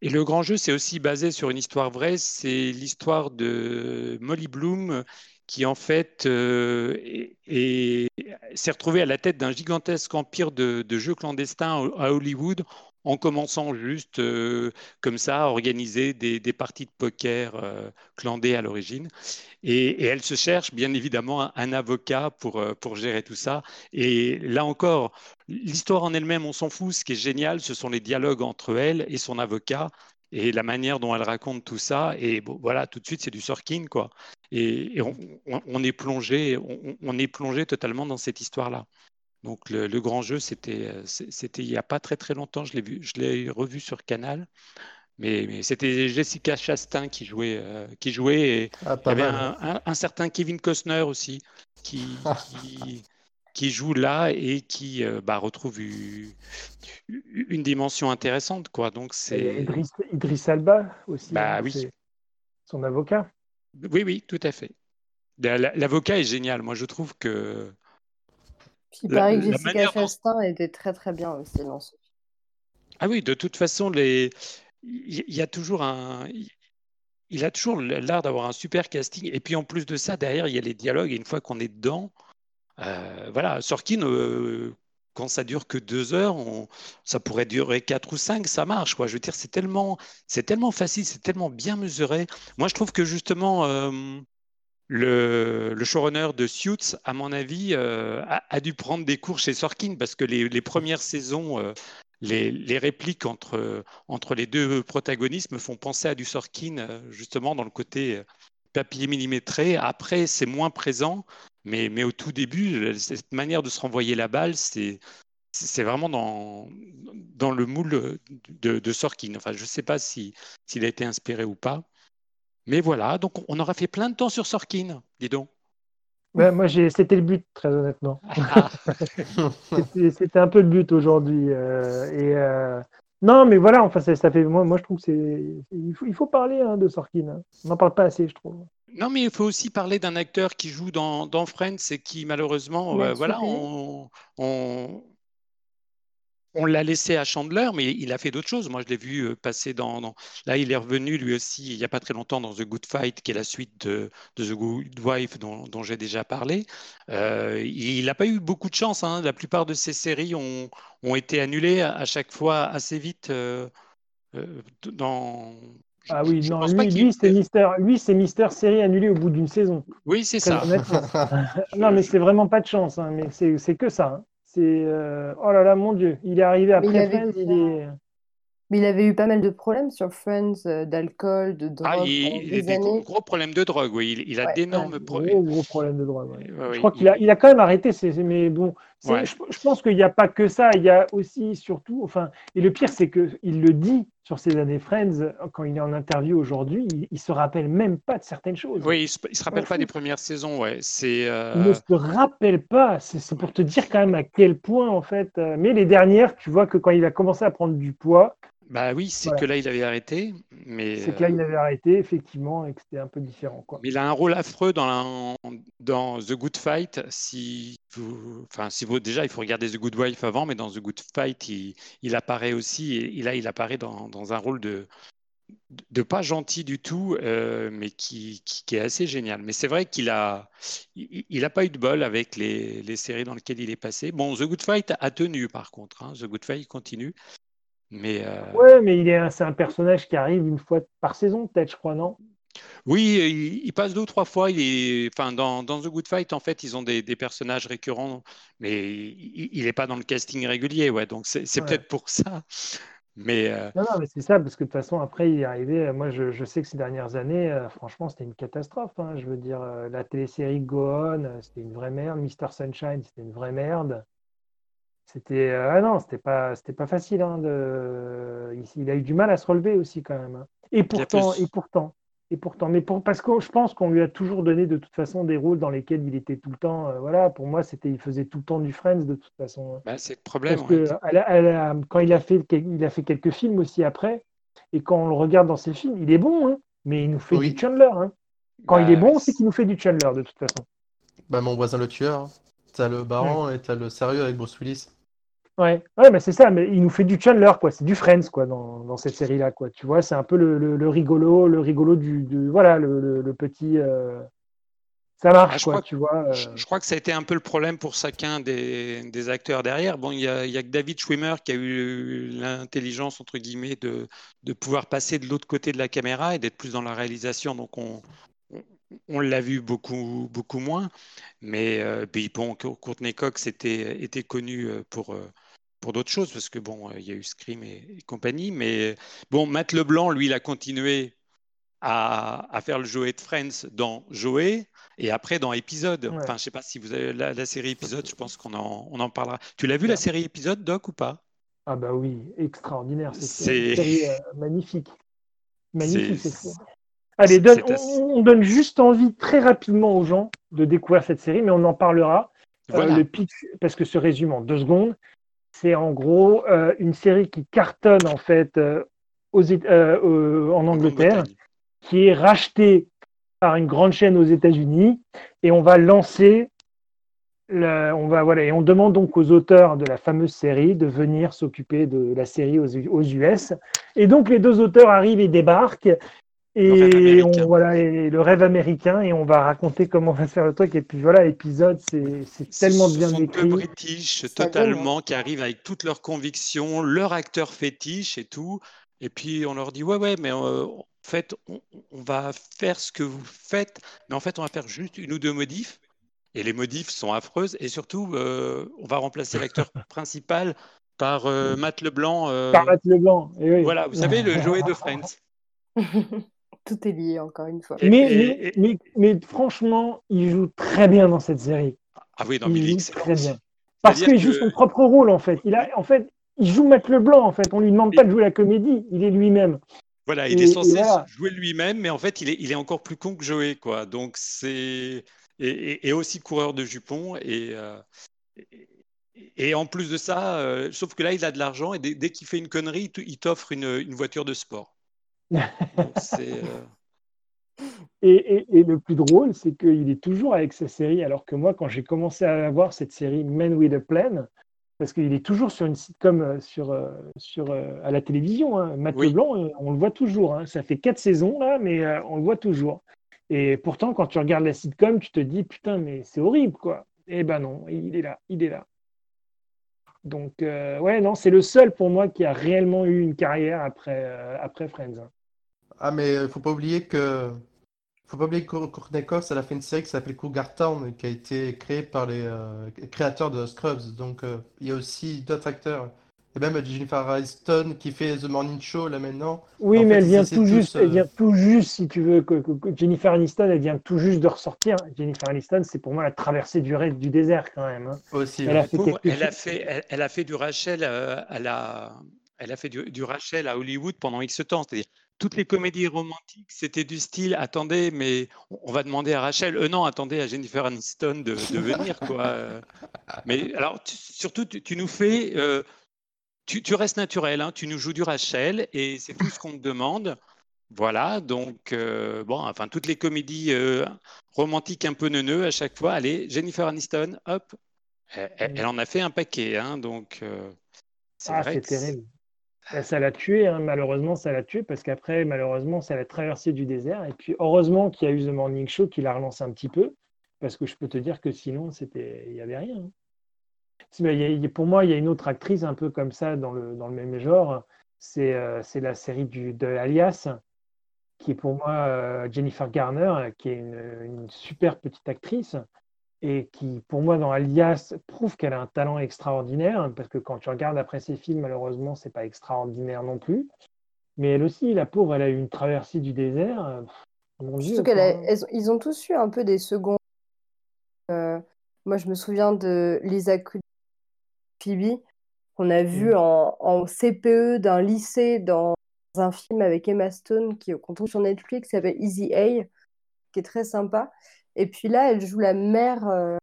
Et le grand jeu, c'est aussi basé sur une histoire vraie. C'est l'histoire de Molly Bloom, qui en fait euh, s'est retrouvée à la tête d'un gigantesque empire de, jeux clandestins à Hollywood en commençant juste euh, comme ça à organiser des, parties de poker euh, à l'origine. Et, elle se cherche bien évidemment un, avocat pour, euh, pour gérer tout ça. Et là encore, l'histoire en elle-même, on s'en fout. Ce qui est génial, ce sont les dialogues entre elle et son avocat et la manière dont elle raconte tout ça. Et voilà, tout de suite, c'est du Sorkin, quoi. Et, on, est plongé, on, est plongé totalement dans cette histoire-là. Donc le, grand jeu, c'était, c'était il n'y a pas très très longtemps. Je l'ai vu, je l'ai revu sur Canal. Mais, c'était Jessica Chastain qui jouait, euh, qui jouait et ah, il y avait un, certain Kevin Costner aussi qui, <laughs> qui, joue là et qui euh, bah, retrouve une, dimension intéressante. Quoi. Donc, c'est... Idriss, Alba aussi, bah, hein, oui. son avocat. Oui, oui, tout à fait. L'avocat est génial. Moi, je trouve que il paraît que Jessica Chastain était très très bien aussi dans ce Ah oui, de toute façon, les... il y a toujours un. Il a toujours l'art d'avoir un super casting. Et puis en plus de ça, derrière, il y a les dialogues. Et une fois qu'on est dedans, euh, voilà, Sorkin, euh, quand ça dure que deux heures, ça pourrait durer quatre ou cinq, ça marche. Quoi. Je veux dire, c'est tellement, c'est tellement facile, c'est tellement bien mesuré. Moi, je trouve que justement, euh, le, showrunner de Suits, à mon avis, euh, a, dû prendre des cours chez Sorkin parce que les, premières saisons, euh, les, répliques entre, entre les deux protagonistes me font penser à du Sorkin, euh, justement, dans le côté papier millimétré. Après, c'est moins présent, mais, mais au tout début, cette manière de se renvoyer la balle, c'est. Vraiment dans, dans le moule de, de Sorkin. Enfin, je ne sais pas s'il a été inspiré ou pas. Mais voilà, donc on aura fait plein de temps sur Sorkin, dis donc. moi, c'était le but, très honnêtement. <laughs> Ah. c'était un peu le but aujourd'hui. Euh, et euh, non, mais voilà, enfin, ça, fait. Moi, moi, je trouve que c'est. Il faut, il faut parler hein, de Sorkin. Hein. On n'en parle pas assez, je trouve. Non, mais il faut aussi parler d'un acteur qui joue dans, dans Friends et qui, malheureusement, euh, voilà, on, on l'a laissé à Chandler, mais il a fait d'autres choses. Moi, je l'ai vu euh, passer dans, Là, il est revenu lui aussi, il n'y a pas très longtemps, dans The Good Fight, qui est la suite de, The Good Wife dont, j'ai déjà parlé. Euh, il n'a pas eu beaucoup de chance. Hein. La plupart de ses séries ont, été annulées à, chaque fois assez vite euh, dans. Ah oui, non, lui, c'est Mister, lui, c'est Mister série annulée au bout d'une saison. Oui, c'est ça. <laughs> <laughs> non, mais c'est vraiment pas de chance, hein, mais c'est que ça. Hein. C'est euh, oh là là, mon Dieu, il est arrivé après Friends, il est. Mais il avait eu pas mal de problèmes sur Friends, euh, d'alcool, de drogue. Ah, il, a des gros, problèmes de drogue, oui. Il, a d'énormes problèmes. Gros, gros problèmes de drogue. je crois qu'il a, il a quand même arrêté. mais bon, je, pense qu'il n'y a pas que ça. Il y a aussi, surtout, enfin, et le pire, c'est qu'il le dit sur ses années Friends, quand il est en interview aujourd'hui, il, ne se rappelle même pas de certaines choses. Oui, il se, se rappelle pas des premières saisons, ouais. C'est. Euh, il ne se rappelle pas. C'est pour te dire quand même à quel point, en fait. Euh, mais les dernières, tu vois que quand il a commencé à prendre du poids, bah oui, c'est que là, il avait arrêté. Mais c'est que là, il avait arrêté, effectivement, et que c'était un peu différent. Quoi. Mais il a un rôle affreux dans, dans The Good Fight. Si vous... Enfin, si vous... Déjà, il faut regarder The Good Wife avant, mais dans The Good Fight, il, il apparaît aussi. Et là, il apparaît dans, dans un rôle de, de pas gentil du tout, euh, mais qui, qui, est assez génial. Mais c'est vrai qu'il a, il n'a pas eu de bol avec les, les, séries dans lesquelles il est passé. Bon, The Good Fight a tenu par contre. Hein. The Good Fight continue. Mais euh... Ouais, mais il est, c'est un personnage qui arrive une fois par saison, peut-être, je crois, non? Oui, il, passe deux ou trois fois. Il est, enfin, dans, The Good Fight, en fait, ils ont des, personnages récurrents, mais il n'est pas dans le casting régulier. Ouais, donc c'est peut-être pour ça. Mais euh, Non, non, mais c'est ça, parce que de toute façon, après, il est arrivé. Moi, je, sais que ces dernières années, euh, franchement, c'était une catastrophe. Hein. Je veux dire, euh, la télésérie Go On, c'était une vraie merde. Mister Sunshine, c'était une vraie merde. C'était ah non, c'était pas, c'était pas facile. Hein, de... il, a eu du mal à se relever aussi quand même. Hein. Et pourtant, et pourtant, et pourtant, mais pour, parce que je pense qu'on lui a toujours donné de toute façon des rôles dans lesquels il était tout le temps. Euh, voilà, pour moi, c'était, il faisait tout le temps du Friends de toute façon. Hein. Bah, c'est le problème. Parce que quand il a fait, il a fait quelques films aussi après, et quand on le regarde dans ses films, il est bon, hein, mais il nous fait du Chandler. Hein. Quand il est bah, bon, c'est qu'il nous fait du Chandler de toute façon. Bah, mon voisin le tueur. T'as le baron et t'as le sérieux avec Bruce Willis. Ouais, ouais mais c'est ça, mais il nous fait du Chandler, quoi. C'est du Friends, quoi, dans, dans cette série-là, quoi. Tu vois, c'est un peu le, le, rigolo, le rigolo du, voilà, le, le petit. Euh, ça marche, ah, quoi, tu vois. Euh. Je, crois que ça a été un peu le problème pour chacun des, des acteurs derrière. Bon, il y a, y a, que David Schwimmer qui a eu l'intelligence, entre guillemets, de, de pouvoir passer de l'autre côté de la caméra et d'être plus dans la réalisation. Donc, on, on l'a vu beaucoup, beaucoup moins. Mais euh, bon, Courtney Cox était, était connu pour pour d'autres choses, parce que bon, il y a eu Scream et, compagnie, mais bon, Matt Leblanc, lui, il a continué à, à, faire le Joey de Friends dans Joey et après dans épisode. Enfin, je sais pas si vous avez la, série épisode, je pense qu'on en, on en parlera. Tu l'as vu la série épisode, Doc, ou pas? Ah bah oui, extraordinaire. C'est une série euh, magnifique. Magnifique Allez, on, donne juste envie très rapidement aux gens de découvrir cette série, mais on en parlera. Euh, le pitch, parce que ce résume en deux secondes. C'est en gros euh, une série qui cartonne en fait euh, en Angleterre, qui est rachetée par une grande chaîne aux États-Unis, et on va lancer on va voilà et on demande donc aux auteurs de la fameuse série de venir s'occuper de la série aux, US. Et donc les deux auteurs arrivent et débarquent et on, voilà, et le rêve américain, et on va raconter comment <laughs> on va faire le truc. Et puis voilà, l'épisode, c'est tellement bien Ce sont écrit. Deux british totalement qui arrivent avec toutes leurs convictions, leur acteur fétiche et tout. Et puis on leur dit ouais ouais, mais euh, en fait on, va faire ce que vous faites, mais en fait on va faire juste une ou deux modifs. Et les modifs sont affreuses. Et surtout, euh, on va remplacer l'acteur <laughs> principal par euh, Matt Leblanc. Par Matt Leblanc. Et oui. Voilà, vous savez le Joey de <laughs> Friends. Tout est lié, encore une fois. Mais, mais, mais, franchement, il joue très bien dans cette série. Ah oui, dans il joue très bien. Parce qu'il joue son propre rôle, en fait. Il a, en fait, il joue Matt Leblanc, en fait. On lui demande pas de jouer la comédie, il est lui-même. Voilà, il est censé jouer lui-même, mais en fait, il est, il est encore plus con que Joey, quoi. Donc, c'est. Et, aussi coureur de jupons. Et, euh, et, en plus de ça, euh, sauf que là, il a de l'argent et dès, qu'il fait une connerie, il t'offre une, une voiture de sport. Euh, <laughs> et, le plus drôle, c'est qu'il est toujours avec sa série, alors que moi, quand j'ai commencé à voir cette série Men with a Plan, parce qu'il est toujours sur une sitcom euh, sur, euh, sur, à la télévision, hein. Mathieu Blanc, on le voit toujours. Hein. Ça fait quatre saisons là, mais on le voit toujours. Et pourtant, quand tu regardes la sitcom, tu te dis putain, mais c'est horrible quoi. Eh ben non, il est là, il est là. Donc, ouais, non, c'est le seul pour moi qui a réellement eu une carrière après, après Friends. Hein. Ah, mais il faut pas oublier que. Faut pas oublier que Courtney Cox, elle a fait une série qui s'appelle Cougar Town, qui a été créée par les euh, créateurs de Scrubs. Donc, euh, il y a aussi d'autres acteurs. Et même Jennifer Aniston qui fait The Morning Show là maintenant. Oui, mais elle vient tout juste, elle euh, vient tout juste, si tu veux, que, Jennifer Aniston, elle vient tout juste de ressortir. Jennifer Aniston, c'est pour moi la traversée du rêve du désert quand même. Hein. Aussi. Elle, a fait, elle, a fait, elle, a fait du Rachel à la, elle a fait du, du Rachel à Hollywood pendant X temps. C'est-à-dire toutes les comédies romantiques, c'était du style attendez, mais on va demander à Rachel, euh, non, attendez à Jennifer Aniston de, venir, quoi. <laughs> mais alors, surtout, tu, nous fais, euh, tu, restes naturel, hein, tu nous joues du Rachel et c'est tout ce qu'on te demande. Voilà, donc, euh, bon, enfin, toutes les comédies romantiques un peu neuneux à chaque fois, allez, Jennifer Aniston, hop, elle, en a fait un paquet, hein, donc. c'est ah, c'est terrible. Ça l'a tué, hein. malheureusement, ça l'a tué parce qu'après, malheureusement, ça l'a traversé du désert. Et puis, heureusement qu'il y a eu The Morning Show qui l'a relancé un petit peu parce que je peux te dire que sinon, c'était, il n'y avait rien. Hein. pour moi, il y a une autre actrice un peu comme ça dans le, dans le même genre. C'est, euh, la série du, de Alias qui est pour moi Jennifer Garner, qui est une, super petite actrice et qui, pour moi, dans Alias, prouve qu'elle a un talent extraordinaire, parce que quand tu regardes après ses films, malheureusement, c'est pas extraordinaire non plus. Mais elle aussi, la pauvre, elle a eu une traversée du désert. ils ont tous eu un peu des seconds. Euh, moi, je me souviens de Lisa Phoebe, qu'on a vu mm. en, CPE d'un lycée dans un film avec Emma Stone qu'on trouve sur Netflix, qui s'appelle Easy A, qui est très sympa. Et puis là, elle joue la mère euh,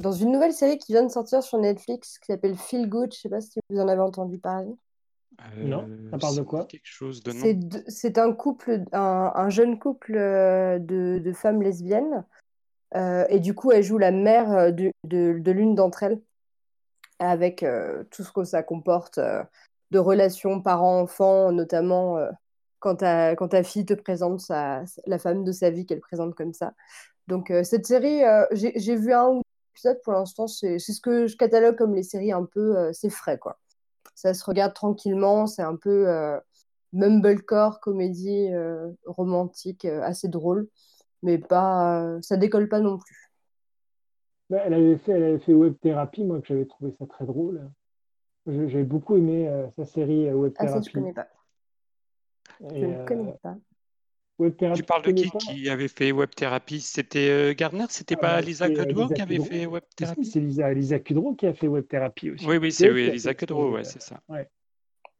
dans une nouvelle série qui vient de sortir sur Netflix qui s'appelle Feel Good. Je ne sais pas si vous en avez entendu parler. non, ça parle de quoi? Quelque chose de C'est un couple, un, jeune couple euh, de, femmes lesbiennes. Euh, et du coup, elle joue la mère de, de, l'une d'entre elles, avec tout ce que ça comporte de relations parents-enfants, notamment quand ta, quand ta fille te présente sa, la femme de sa vie qu'elle présente comme ça. Donc euh, cette série, euh, j'ai vu un ou deux épisodes pour l'instant, c'est ce que je catalogue comme les séries un peu, euh, c'est frais quoi. Ça se regarde tranquillement, c'est un peu mumblecore, comédie romantique, assez drôle, mais pas, ça décolle pas non plus. Bah, elle avait fait, elle avait fait Web Therapy, moi que j'avais trouvé ça très drôle. J'avais beaucoup aimé sa série Web Therapy. Ah ça je connais pas. je ne connais pas tu parles de qui qui avait fait Web Therapy C'était euh, Gardner? C'était ah, pas bah, Lisa Kudrow qui avait fait Web Therapy C'est Lisa, Lisa Kudrow qui a fait Web Therapy aussi. Oui, oui, c'est oui, Lisa Kudrow, ouais, c'est ça. Ouais.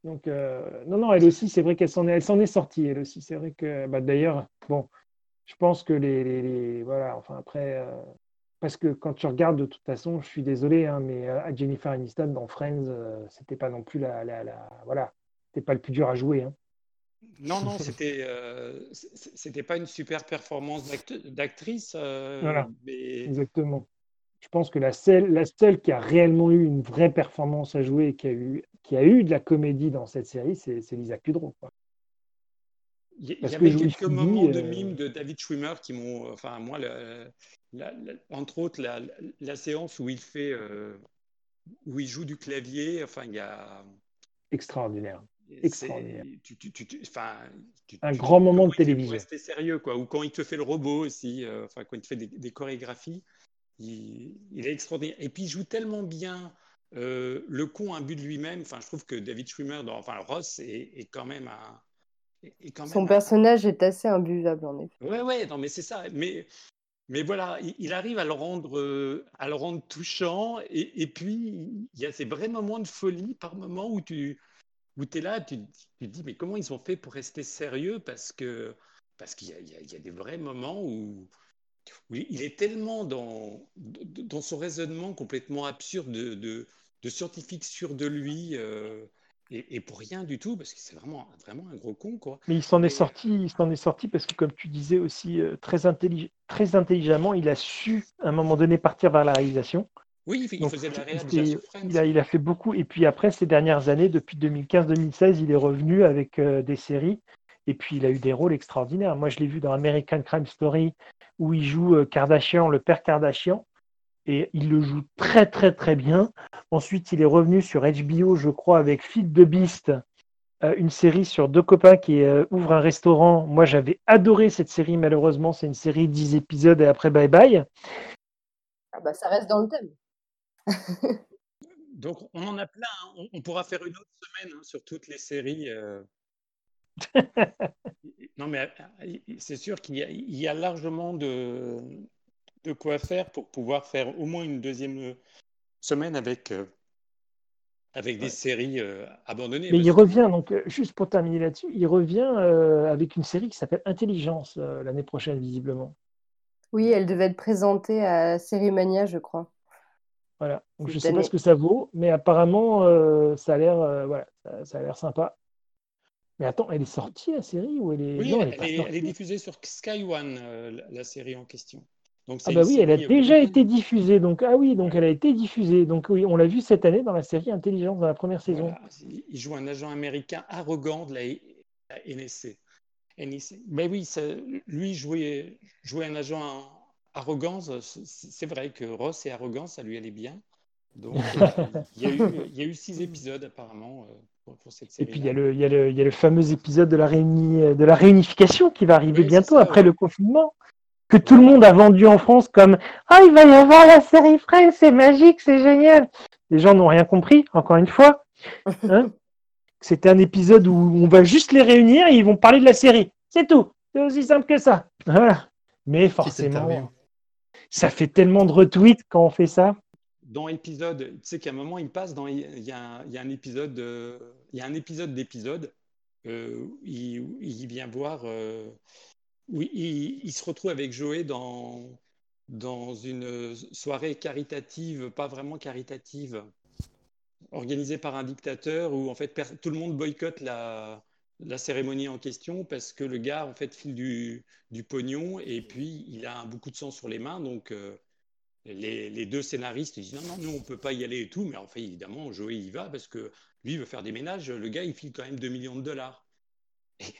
Donc, euh, non, non, elle aussi, c'est vrai qu'elle s'en est, elle s'en est sortie, elle aussi. C'est vrai que, bah, d'ailleurs, bon, je pense que les, les, voilà, enfin après, euh, parce que quand tu regardes, de toute façon, je suis désolé, hein, mais à Jennifer Aniston dans Friends, c'était pas non plus la, la, la voilà, c'était pas le plus dur à jouer. Hein. Non, non, c'était euh, c'était pas une super performance d'actrice. Euh, voilà, exactement. Je pense que la seule, la seule qui a réellement eu une vraie performance à jouer et qui a eu, qui a eu de la comédie dans cette série, c'est Lisa Kudrow. Il y, avait quelques moments de euh, mime de David Schwimmer qui m'ont. Enfin, moi, entre autres, la, séance où il fait. où il joue du clavier, enfin, il y a. Extraordinaire extraordinaire. un grand moment de télévision. C'était sérieux, quoi. Ou quand il te fait le robot aussi, euh, enfin, quand il te fait des, chorégraphies, il, est extraordinaire. Et puis, il joue tellement bien euh, le con but de lui-même. Enfin, je trouve que David Schwimmer, dans, enfin, Ross est, quand même un. Son personnage est assez imbuvable, en effet. Ouais, ouais, non, mais c'est ça. Mais, mais voilà, il, arrive à le rendre, euh, à le rendre touchant. Et, et puis, il y a ces vrais moments de folie par moments où tu où tu es là, tu, te dis, mais comment ils ont fait pour rester sérieux Parce que parce qu'il y, a des vrais moments où, il est tellement dans, dans son raisonnement complètement absurde de, de, scientifique sûr de lui. Euh, et, pour rien du tout, parce que c'est vraiment, vraiment un gros con. Quoi. Mais il s'en est, sorti, il s'en est sorti parce que, comme tu disais aussi, euh, très, très intelligemment, il a su, à un moment donné, partir vers la réalisation. Oui, il faisait de la il, il, a, fait beaucoup. Et puis après, ces dernières années, depuis 2015-2016, il est revenu avec euh, des séries. Et puis, il a eu des rôles extraordinaires. Moi, je l'ai vu dans American Crime Story, où il joue euh, Kardashian, le père Kardashian. Et il le joue très, très, très bien. Ensuite, il est revenu sur HBO, je crois, avec Feed the Beast, euh, une série sur deux copains qui ouvrent un restaurant. Moi, j'avais adoré cette série. Malheureusement, c'est une série de 10 épisodes et après, bye bye. Ah bah, ça reste dans le thème. Donc, on en a plein. Hein. On, pourra faire une autre semaine hein, sur toutes les séries. Euh. <laughs> non, mais euh, c'est sûr qu'il y, a largement de, de quoi faire pour pouvoir faire au moins une deuxième euh, semaine avec, avec des séries abandonnées. Mais il revient, donc, juste pour terminer là-dessus, il revient avec une série qui s'appelle Intelligence l'année prochaine, visiblement. Oui, elle devait être présentée à Série Mania, je crois. Voilà. je ne sais pas ce que ça vaut, mais apparemment, euh, ça a l'air euh, voilà, ça, a l'air sympa. Mais attends, elle est sortie la série ou elle est Oui, elle, est, diffusée sur Sky One, euh, la, série en question. Donc, ah bah oui, elle a déjà été diffusée. Donc ah oui, donc elle a été diffusée. Donc oui, on l'a vu cette année dans la série Intelligence dans la première saison. Il joue un agent américain arrogant de la, NSC. Mais oui, lui jouait, jouait un agent arrogance, c'est vrai que Ross et arrogance, ça lui allait bien. Donc, <laughs> il, y a eu, six épisodes apparemment. Euh. Et puis il y, a le, y y a le fameux épisode de la, de la réunification qui va arriver bientôt après le confinement, que tout le monde a vendu en France comme Ah, il va y avoir la série Friends, c'est magique, c'est génial. Les gens n'ont rien compris, encore une fois. Hein <laughs> C'était un épisode où on va juste les réunir et ils vont parler de la série. C'est tout. C'est aussi simple que ça. Voilà. Mais forcément, ça fait tellement de retweets quand on fait ça dans épisode, tu sais qu'à un moment, il passe dans. Il y a, un épisode. il y a un épisode d'épisode. Euh, il, vient voir. Euh, oui, il, se retrouve avec Joé dans, dans une soirée caritative, pas vraiment caritative, organisée par un dictateur où en fait tout le monde boycotte la, la cérémonie en question parce que le gars en fait file du, du pognon et puis il a beaucoup de sang sur les mains donc euh, les, deux scénaristes disent non, non, nous, on ne peut pas y aller et tout. Mais en fait, évidemment, Joey y va parce que lui, il veut faire des ménages. Le gars, il file quand même 2 millions de dollars.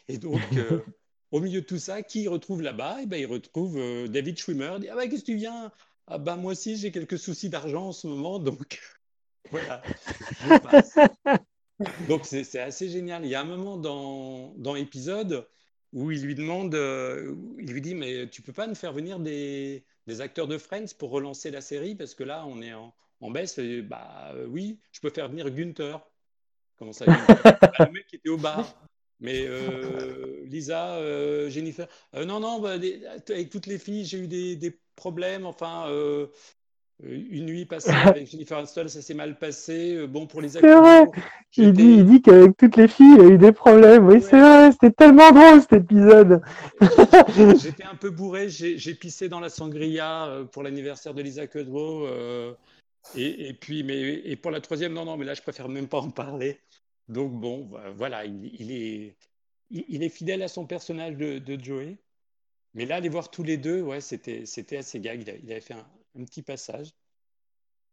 Et, donc, euh, <laughs> au milieu de tout ça, qui retrouve là-bas? Eh ben, Il retrouve euh, David Schwimmer. Il dit Ah, bah, qu'est-ce que tu viens? Ah, bah, moi aussi, j'ai quelques soucis d'argent en ce moment. Donc, <laughs> voilà, je passe. <laughs> Donc, c'est assez génial. Il y a un moment dans, dans l'épisode où il lui demande, euh, il lui dit, mais tu peux pas nous faire venir des, des acteurs de Friends pour relancer la série parce que là, on est en, en baisse. bah euh, oui, je peux faire venir Gunther. Comment ça <laughs> bah, Le mec qui était au bar. Mais euh, Lisa, Jennifer, non, non, bah, avec toutes les filles, j'ai eu des, des, problèmes. Enfin, une nuit passée <laughs> avec Jennifer Aniston, ça s'est mal passé. Euh, bon, pour les acteurs. Il dit, il dit qu'avec toutes les filles, il a eu des problèmes. Oui, c'est vrai, c'était tellement drôle cet épisode. J'étais un peu bourré, j'ai pissé dans la sangria euh, pour l'anniversaire de Lisa Kudrow. et, et, puis, mais et pour la troisième, non, non, mais là, je préfère même pas en parler. Donc, bon, voilà, il, est, il, est fidèle à son personnage de, de Joey. Mais là, les voir tous les deux, ouais, c'était assez gag. Il avait fait un, un petit passage.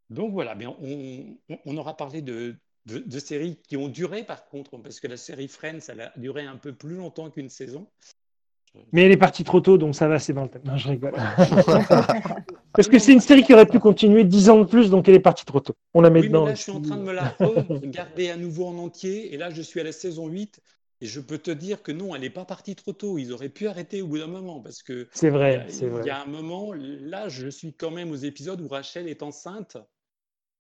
Donc voilà, bien, on, aura parlé de, de, séries qui ont duré par contre, parce que la série Friends, elle a duré un peu plus longtemps qu'une saison. Mais elle est partie trop tôt, donc ça va, c'est dans le thème. Non, je rigole. <laughs> parce que c'est une série qui aurait pu continuer dix ans de plus, donc elle est partie trop tôt. On la met oui, Mais là, je suis en train de me la regarder <laughs> à nouveau en entier, et là, je suis à la saison 8. Et je peux te dire que non, elle n'est pas partie trop tôt. Ils auraient pu arrêter au bout d'un moment parce que. C'est vrai, c'est vrai. Il y a un moment, là, je suis quand même aux épisodes où Rachel est enceinte.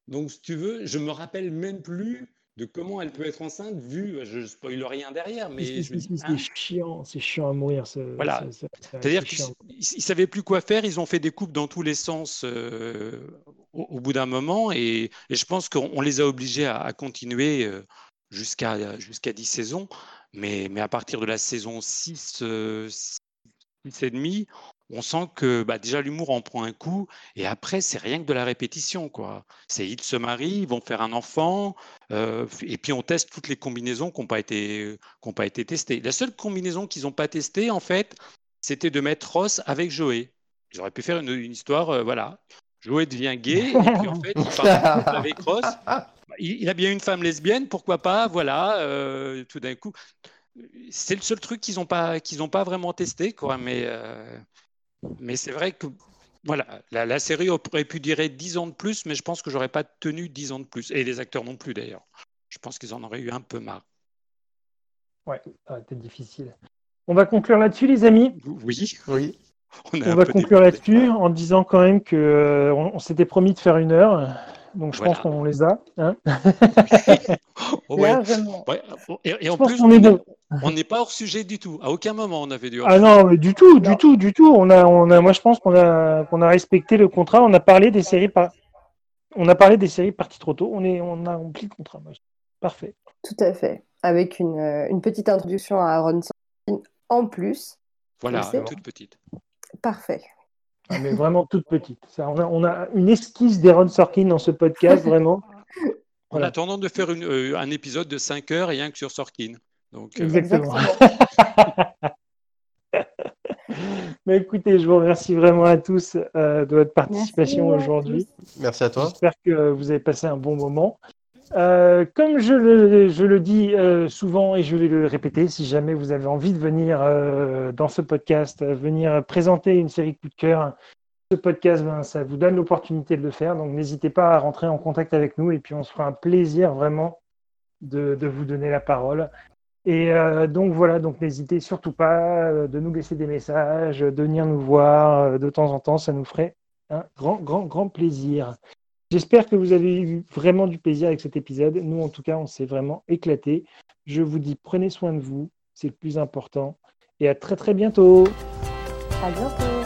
Donc, si tu veux, je me rappelle même plus de comment elle peut être enceinte, vu, je ne spoil rien derrière, mais c'est hein chiant, c'est chiant à mourir. voilà. C'est-à-dire qu'ils ne savaient plus quoi faire, ils ont fait des coupes dans tous les sens euh, au, bout d'un moment, et, je pense qu'on les a obligés à, continuer euh, jusqu'à jusqu'à 10 saisons. Mais, mais à partir de la saison 6, euh, 6 et demi, on sent que bah, déjà l'humour en prend un coup et après c'est rien que de la répétition quoi. C'est ils se marient, ils vont faire un enfant euh, et puis on teste toutes les combinaisons qui n'ont pas été pas été testées. La seule combinaison qu'ils n'ont pas testée en fait, c'était de mettre Ross avec Joey. Ils auraient pu faire une, une histoire euh, voilà. Joey devient gay et puis en <laughs> fait il avec Ross il, a bien une femme lesbienne, pourquoi pas, voilà, euh, tout d'un coup. C'est le seul truc qu'ils n'ont pas, qu'ils pas vraiment testé, quoi, mais, euh, mais c'est vrai que voilà, la, série aurait pu durer 10 ans de plus, mais je pense que j'aurais pas tenu 10 ans de plus. Et les acteurs non plus, d'ailleurs. Je pense qu'ils en auraient eu un peu marre. Ouais, ça aurait été difficile. On va conclure là-dessus, les amis. Oui, oui. On, va conclure là-dessus en disant quand même qu'on euh, on s'était promis de faire une heure. Donc je pense qu'on les a. Hein <laughs> Et, en plus, on est bon. On n'est pas hors sujet du tout. À aucun moment on avait dû. Ah non, mais du tout, du tout, du tout. On a, on a, moi je pense qu'on a, qu'on a respecté le contrat. On a parlé des séries par... On a parlé des séries parties trop tôt. On, est, on a rempli le contrat. Parfait. Tout à fait. Avec une, euh, une petite introduction à Aaron Sorkin en plus. Voilà, toute petite. Parfait. Ah, mais vraiment toute petite. Ça, on, a, une esquisse d'Aaron Sorkin dans ce podcast, vraiment. <laughs> En attendant de faire euh, un épisode de 5 heures, rien que sur Sorkin. Donc, euh, Exactement. <laughs> Mais écoutez, je vous remercie vraiment à tous euh, de votre participation aujourd'hui. Merci à toi. J'espère que vous avez passé un bon moment. Euh, comme je le, je le dis euh, souvent et je vais le répéter, si jamais vous avez envie de venir euh, dans ce podcast, venir présenter une série coup de cœur, ce podcast, ben, ça vous donne l'opportunité de le faire. Donc n'hésitez pas à rentrer en contact avec nous et puis on se fera un plaisir vraiment de, vous donner la parole. Et donc voilà, donc n'hésitez surtout pas de nous laisser des messages, de venir nous voir de temps en temps, ça nous ferait un grand, grand, grand plaisir. J'espère que vous avez eu vraiment du plaisir avec cet épisode. Nous, en tout cas, on s'est vraiment éclaté. Je vous dis, prenez soin de vous, c'est le plus important. Et à très très bientôt. À bientôt.